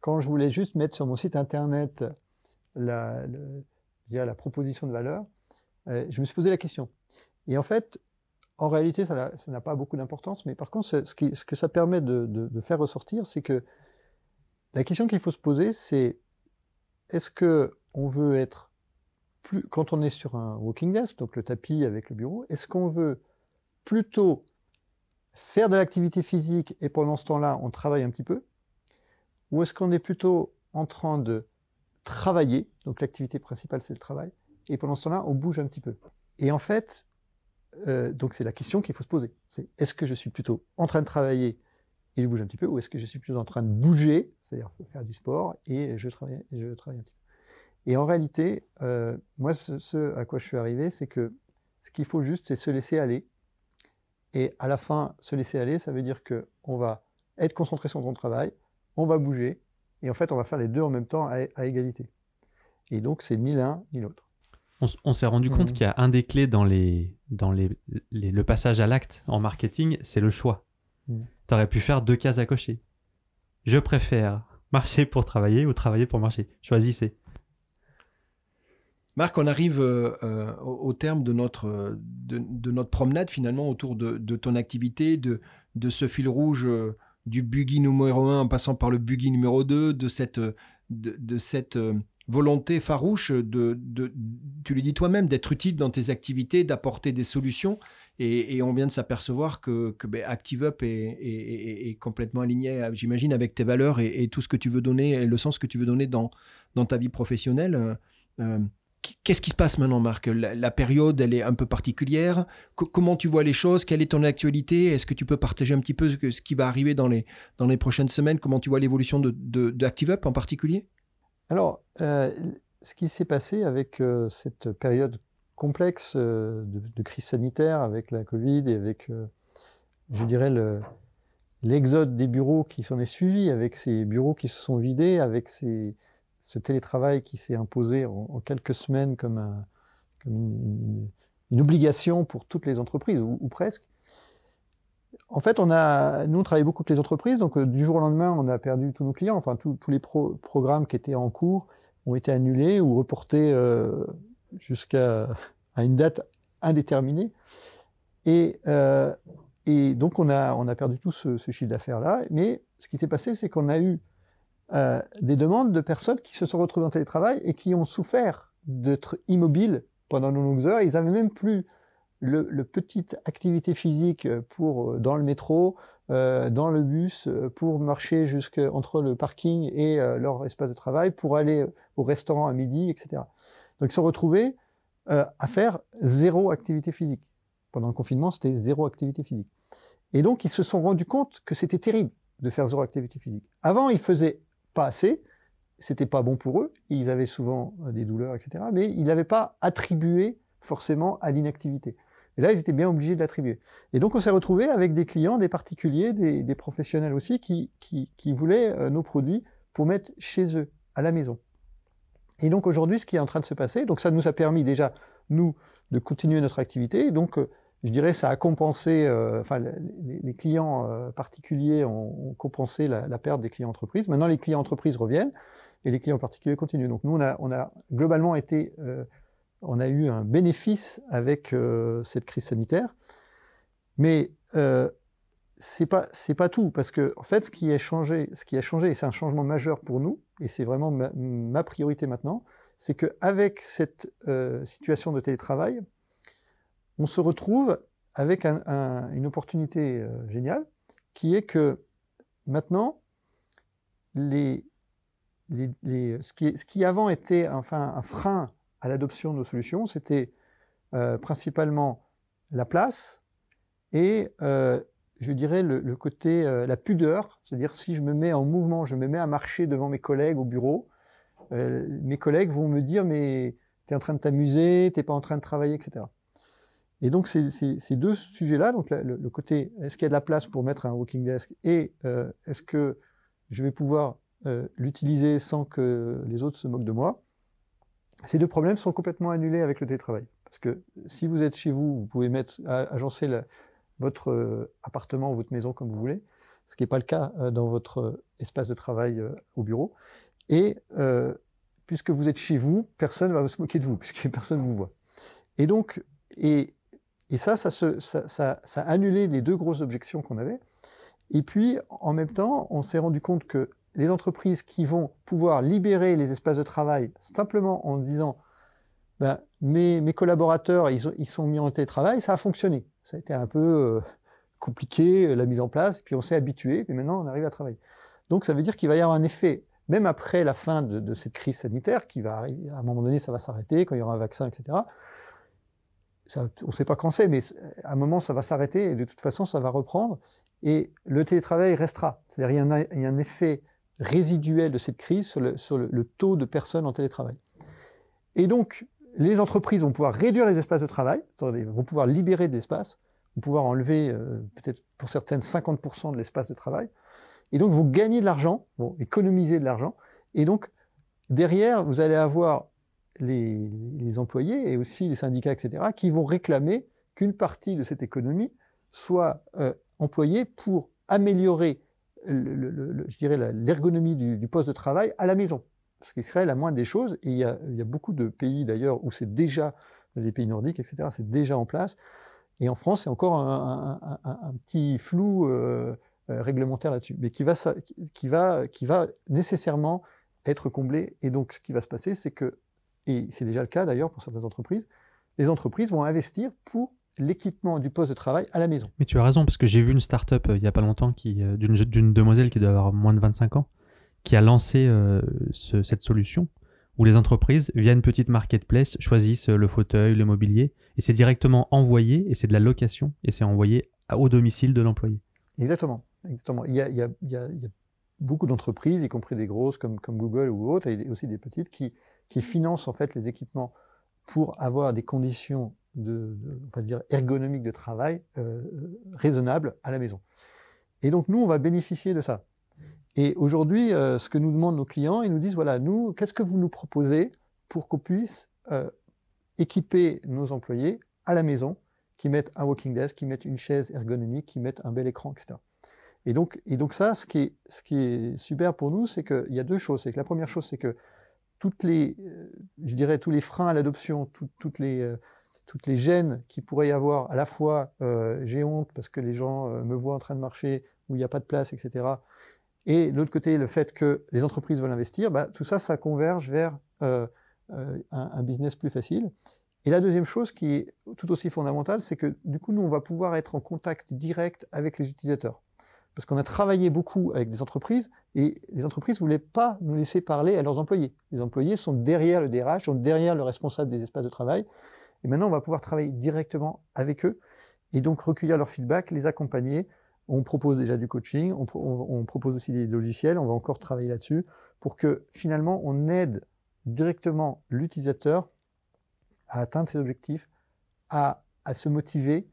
quand je voulais juste mettre sur mon site internet la, la proposition de valeur, euh, je me suis posé la question. Et en fait, en réalité, ça n'a pas beaucoup d'importance, mais par contre, ce, que ça permet de, faire ressortir, c'est que la question qu'il faut se poser, c'est est-ce que on veut être quand on est sur un walking desk, donc le tapis avec le bureau, est-ce qu'on veut plutôt faire de l'activité physique et pendant ce temps-là, on travaille un petit peu? Ou est-ce qu'on est plutôt en train de travailler, donc l'activité principale c'est le travail, et pendant ce temps-là, on bouge un petit peu. Et en fait, euh, donc c'est la question qu'il faut se poser. C'est est-ce que je suis plutôt en train de travailler et je bouge un petit peu, ou est-ce que je suis plutôt en train de bouger, c'est-à-dire faire du sport et je travaille, je travaille un petit peu? Et en réalité, euh, moi, ce, à quoi je suis arrivé, c'est que ce qu'il faut juste, c'est se laisser aller. Et à la fin, se laisser aller, ça veut dire que on va être concentré sur ton travail, on va bouger, et en fait, on va faire les deux en même temps à, égalité. Et donc, c'est ni l'un ni l'autre. On, s'est rendu compte mmh. qu'il y a un des clés dans, les, dans les, le passage à l'acte en marketing, c'est le choix. Mmh. Tu aurais pu faire deux cases à cocher. Je préfère marcher pour travailler ou travailler pour marcher. Choisissez. Marc, on arrive euh, euh, au, terme de notre, de, notre promenade finalement autour de, ton activité, de, de ce fil rouge euh, du buggy numéro 1 en passant par le buggy numéro 2, de cette, de, cette volonté farouche de, tu le dis toi-même, d'être utile dans tes activités, d'apporter des solutions. Et, on vient de s'apercevoir que, que ben, ActiveUp est, complètement aligné, j'imagine, avec tes valeurs et, tout ce que tu veux donner, et le sens que tu veux donner dans, dans ta vie professionnelle. Qu'est-ce qui se passe maintenant, Marc? La, période, elle est un peu particulière. comment tu vois les choses? Quelle est ton actualité? Est-ce que tu peux partager un petit peu ce qui va arriver dans les, dans les prochaines semaines? Comment tu vois l'évolution de, de, en particulier? Alors, euh, ce qui s'est passé avec euh, cette période complexe euh, de, crise sanitaire, avec la Covid et avec, je dirais, l'exode des bureaux qui s'en est suivi, avec ces bureaux qui se sont vidés, avec ces ce télétravail qui s'est imposé en, quelques semaines comme, une, obligation pour toutes les entreprises, ou, presque. En fait, on a, nous, on travaille beaucoup avec les entreprises, donc euh, du jour au lendemain, on a perdu tous nos clients. Enfin, tous les programmes qui étaient en cours ont été annulés ou reportés euh, jusqu'à une date indéterminée. Et, euh, donc, on a, perdu tout ce chiffre d'affaires-là. Mais ce qui s'est passé, c'est qu'on a eu euh, des demandes de personnes qui se sont retrouvées en télétravail et qui ont souffert d'être immobiles pendant de longues heures. Ils n'avaient même plus le, petite activité physique pour euh, dans le métro, euh, dans le bus, pour marcher entre le parking et leur espace de travail, pour aller au restaurant à midi, etc. Donc ils se sont retrouvés à faire zéro activité physique. Pendant le confinement, c'était zéro activité physique. Et donc ils se sont rendus compte que c'était terrible de faire zéro activité physique. Avant, ils faisaient pas assez, c'était pas bon pour eux, ils avaient souvent euh, des douleurs, etc. Mais ils n'avaient pas attribué forcément à l'inactivité. Et là, ils étaient bien obligés de l'attribuer. Et donc, on s'est retrouvé avec des clients, des particuliers, des, professionnels aussi, qui, voulaient euh, nos produits pour mettre chez eux, à la maison. Et donc, aujourd'hui, ce qui est en train de se passer, donc ça nous a permis déjà, nous, de continuer notre activité. Donc, euh, je dirais, ça a compensé, euh, enfin, les, clients euh, particuliers ont, compensé la, perte des clients entreprises. Maintenant, les clients entreprises reviennent et les clients particuliers continuent. Donc, nous, on a, globalement été, euh, on a eu un bénéfice avec cette crise sanitaire. Mais c'est pas c'est pas tout parce que en fait ce qui a changé ce qui a changé et c'est un changement majeur pour nous et c'est vraiment ma, ma, priorité maintenant c'est que avec cette situation de télétravail on se retrouve avec une opportunité euh, géniale, qui est que maintenant, ce, qui, avant était enfin, un frein à l'adoption de nos solutions, c'était euh, principalement la place et, euh, je dirais, le, côté, la pudeur, c'est-à-dire si je me mets en mouvement, je me mets à marcher devant mes collègues au bureau, mes collègues vont me dire, mais tu es en train de t'amuser, tu n'es pas en train de travailler, etc. Et donc, ces, deux sujets-là, donc le, côté est-ce qu'il y a de la place pour mettre un walking desk et euh, est-ce que je vais pouvoir euh, l'utiliser sans que les autres se moquent de moi, ces deux problèmes sont complètement annulés avec le télétravail. Parce que si vous êtes chez vous, vous pouvez mettre, agencer votre euh, appartement ou votre maison comme vous voulez, ce qui n'est pas le cas dans votre espace de travail au bureau. Et puisque vous êtes chez vous, personne ne va se moquer de vous, puisque personne ne vous voit. Et donc, et et ça, ça, ça, a annulé les deux grosses objections qu'on avait. Et puis, en même temps, on s'est rendu compte que les entreprises qui vont pouvoir libérer les espaces de travail simplement en disant ben, mes, collaborateurs, ils, sont mis en télétravail, ça a fonctionné. Ça a été un peu euh, compliqué, la mise en place, puis on s'est habitué, puis maintenant on arrive à travailler. Donc ça veut dire qu'il va y avoir un effet même après la fin de, cette crise sanitaire, qui va arriver, à un moment donné, ça va s'arrêter, quand il y aura un vaccin, etc. on ne sait pas quand c'est, mais à un moment, ça va s'arrêter, et de toute façon, ça va reprendre, et le télétravail restera. C'est-à-dire il y, a, un effet résiduel de cette crise sur, le, taux de personnes en télétravail. Et donc, les entreprises vont pouvoir réduire les espaces de travail, vont pouvoir libérer de l'espace, vont pouvoir enlever euh, peut-être pour certaines 50% de l'espace de travail, et donc, vous gagnez de l'argent, vont économiser de l'argent. Et donc, derrière, vous allez avoir les, employés et aussi les syndicats, etc., qui vont réclamer qu'une partie de cette économie soit euh, employée pour améliorer, l'ergonomie du, poste de travail à la maison. Ce qui serait la moindre des choses. Et il y a, beaucoup de pays, d'ailleurs, où c'est déjà, les pays nordiques, etc., c'est déjà en place. Et en France, c'est encore un, petit flou. Euh, euh, réglementaire là-dessus, mais qui va, qui, va, qui va nécessairement être comblé. Et donc, ce qui va se passer, c'est que, et c'est déjà le cas d'ailleurs pour certaines entreprises, les entreprises vont investir pour l'équipement du poste de travail à la maison. Mais tu as raison, parce que j'ai vu une start-up euh, il n'y a pas longtemps qui, euh, d'une, demoiselle qui doit avoir moins de 25 ans, qui a lancé cette solution où les entreprises, via une petite marketplace, choisissent le fauteuil, le mobilier, et c'est directement envoyé, et c'est de la location, et c'est envoyé au domicile de l'employé. Exactement. Exactement. Il y a, beaucoup d'entreprises, y compris des grosses comme, Google ou autres, et aussi des petites, qui, financent en fait les équipements pour avoir des conditions de, dire ergonomiques de travail euh, raisonnables à la maison. Et donc nous, on va bénéficier de ça. Et aujourd'hui, euh, ce que nous demandent nos clients, ils nous disent voilà, nous, qu'est-ce que vous nous proposez pour qu'on puisse euh, équiper nos employés à la maison, qui mettent un walking desk, qui mettent une chaise ergonomique, qui mettent un bel écran, etc. Et donc, et donc ça, ce qui est, ce qui est super pour nous, c'est qu'il y a deux choses. C'est que la première chose, c'est que toutes les, euh, je dirais, tous les freins à l'adoption, toutes les, euh, toutes les gênes qui pourrait y avoir, à la fois euh, j'ai honte parce que les gens me voient en train de marcher où il n'y a pas de place, etc. Et l'autre côté, le fait que les entreprises veulent investir, bah, tout ça, ça converge vers un, un, business plus facile. Et la deuxième chose qui est tout aussi fondamentale, c'est que du coup, nous, on va pouvoir être en contact direct avec les utilisateurs parce qu'on a travaillé beaucoup avec des entreprises et les entreprises ne voulaient pas nous laisser parler à leurs employés. Les employés sont derrière le DRH, sont derrière le responsable des espaces de travail. Et maintenant, on va pouvoir travailler directement avec eux et donc recueillir leur feedback, les accompagner. On propose déjà du coaching, on, propose aussi des logiciels, on va encore travailler là-dessus pour que finalement on aide directement l'utilisateur à atteindre ses objectifs, à, se motiver.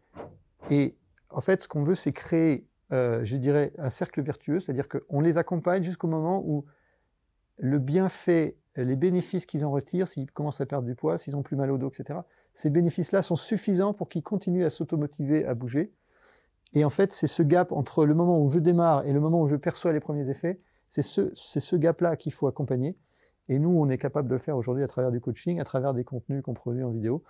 Et en fait, ce qu'on veut, c'est créer euh, je dirais, un cercle vertueux, c'est-à-dire qu'on les accompagne jusqu'au moment où le bienfait, les bénéfices qu'ils en retirent, s'ils commencent à perdre du poids, s'ils ont plus mal au dos, etc., ces bénéfices-là sont suffisants pour qu'ils continuent à s'automotiver, à bouger. Et en fait, c'est ce gap entre le moment où je démarre et le moment où je perçois les premiers effets, c'est ce, ce gap-là qu'il faut accompagner. Et nous, on est capable de le faire aujourd'hui à travers du coaching, à travers des contenus qu'on produit en vidéo.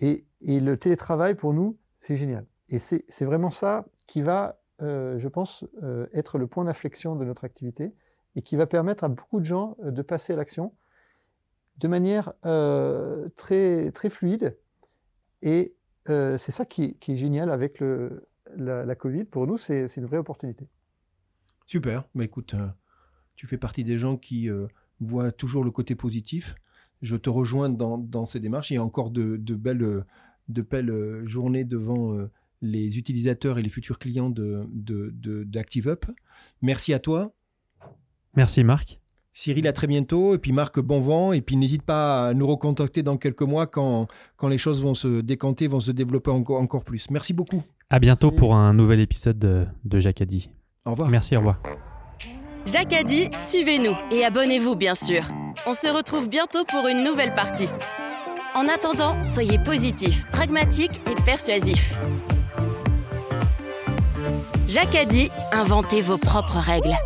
Et, et le télétravail, pour nous, c'est génial. Et c'est vraiment ça qui va euh, je pense, euh, être le point d'inflexion de notre activité et qui va permettre à beaucoup de gens euh, de passer à l'action de manière très, très fluide. Et c'est ça qui est, génial avec la, Covid. Pour nous, c'est une vraie opportunité. Super. Bah, écoute, tu fais partie des gens qui voient toujours le côté positif. Je te rejoins dans, ces démarches. Il y a encore de belles, de belles journées devant les utilisateurs et les futurs clients d'ActiveUp. De, de, Merci à toi. Merci Marc. Cyril, à très bientôt. Et puis Marc, bon vent. Et puis n'hésite pas à nous recontacter dans quelques mois quand, quand les choses vont se décanter, vont se développer encore, encore plus. Merci beaucoup. À bientôt pour un nouvel épisode de, de Jacadi. Au revoir. Merci, au revoir. Jacadi, suivez-nous et abonnez-vous bien sûr. On se retrouve bientôt pour une nouvelle partie. En attendant, soyez positifs, pragmatiques et persuasifs. Jacques a dit inventez vos propres règles.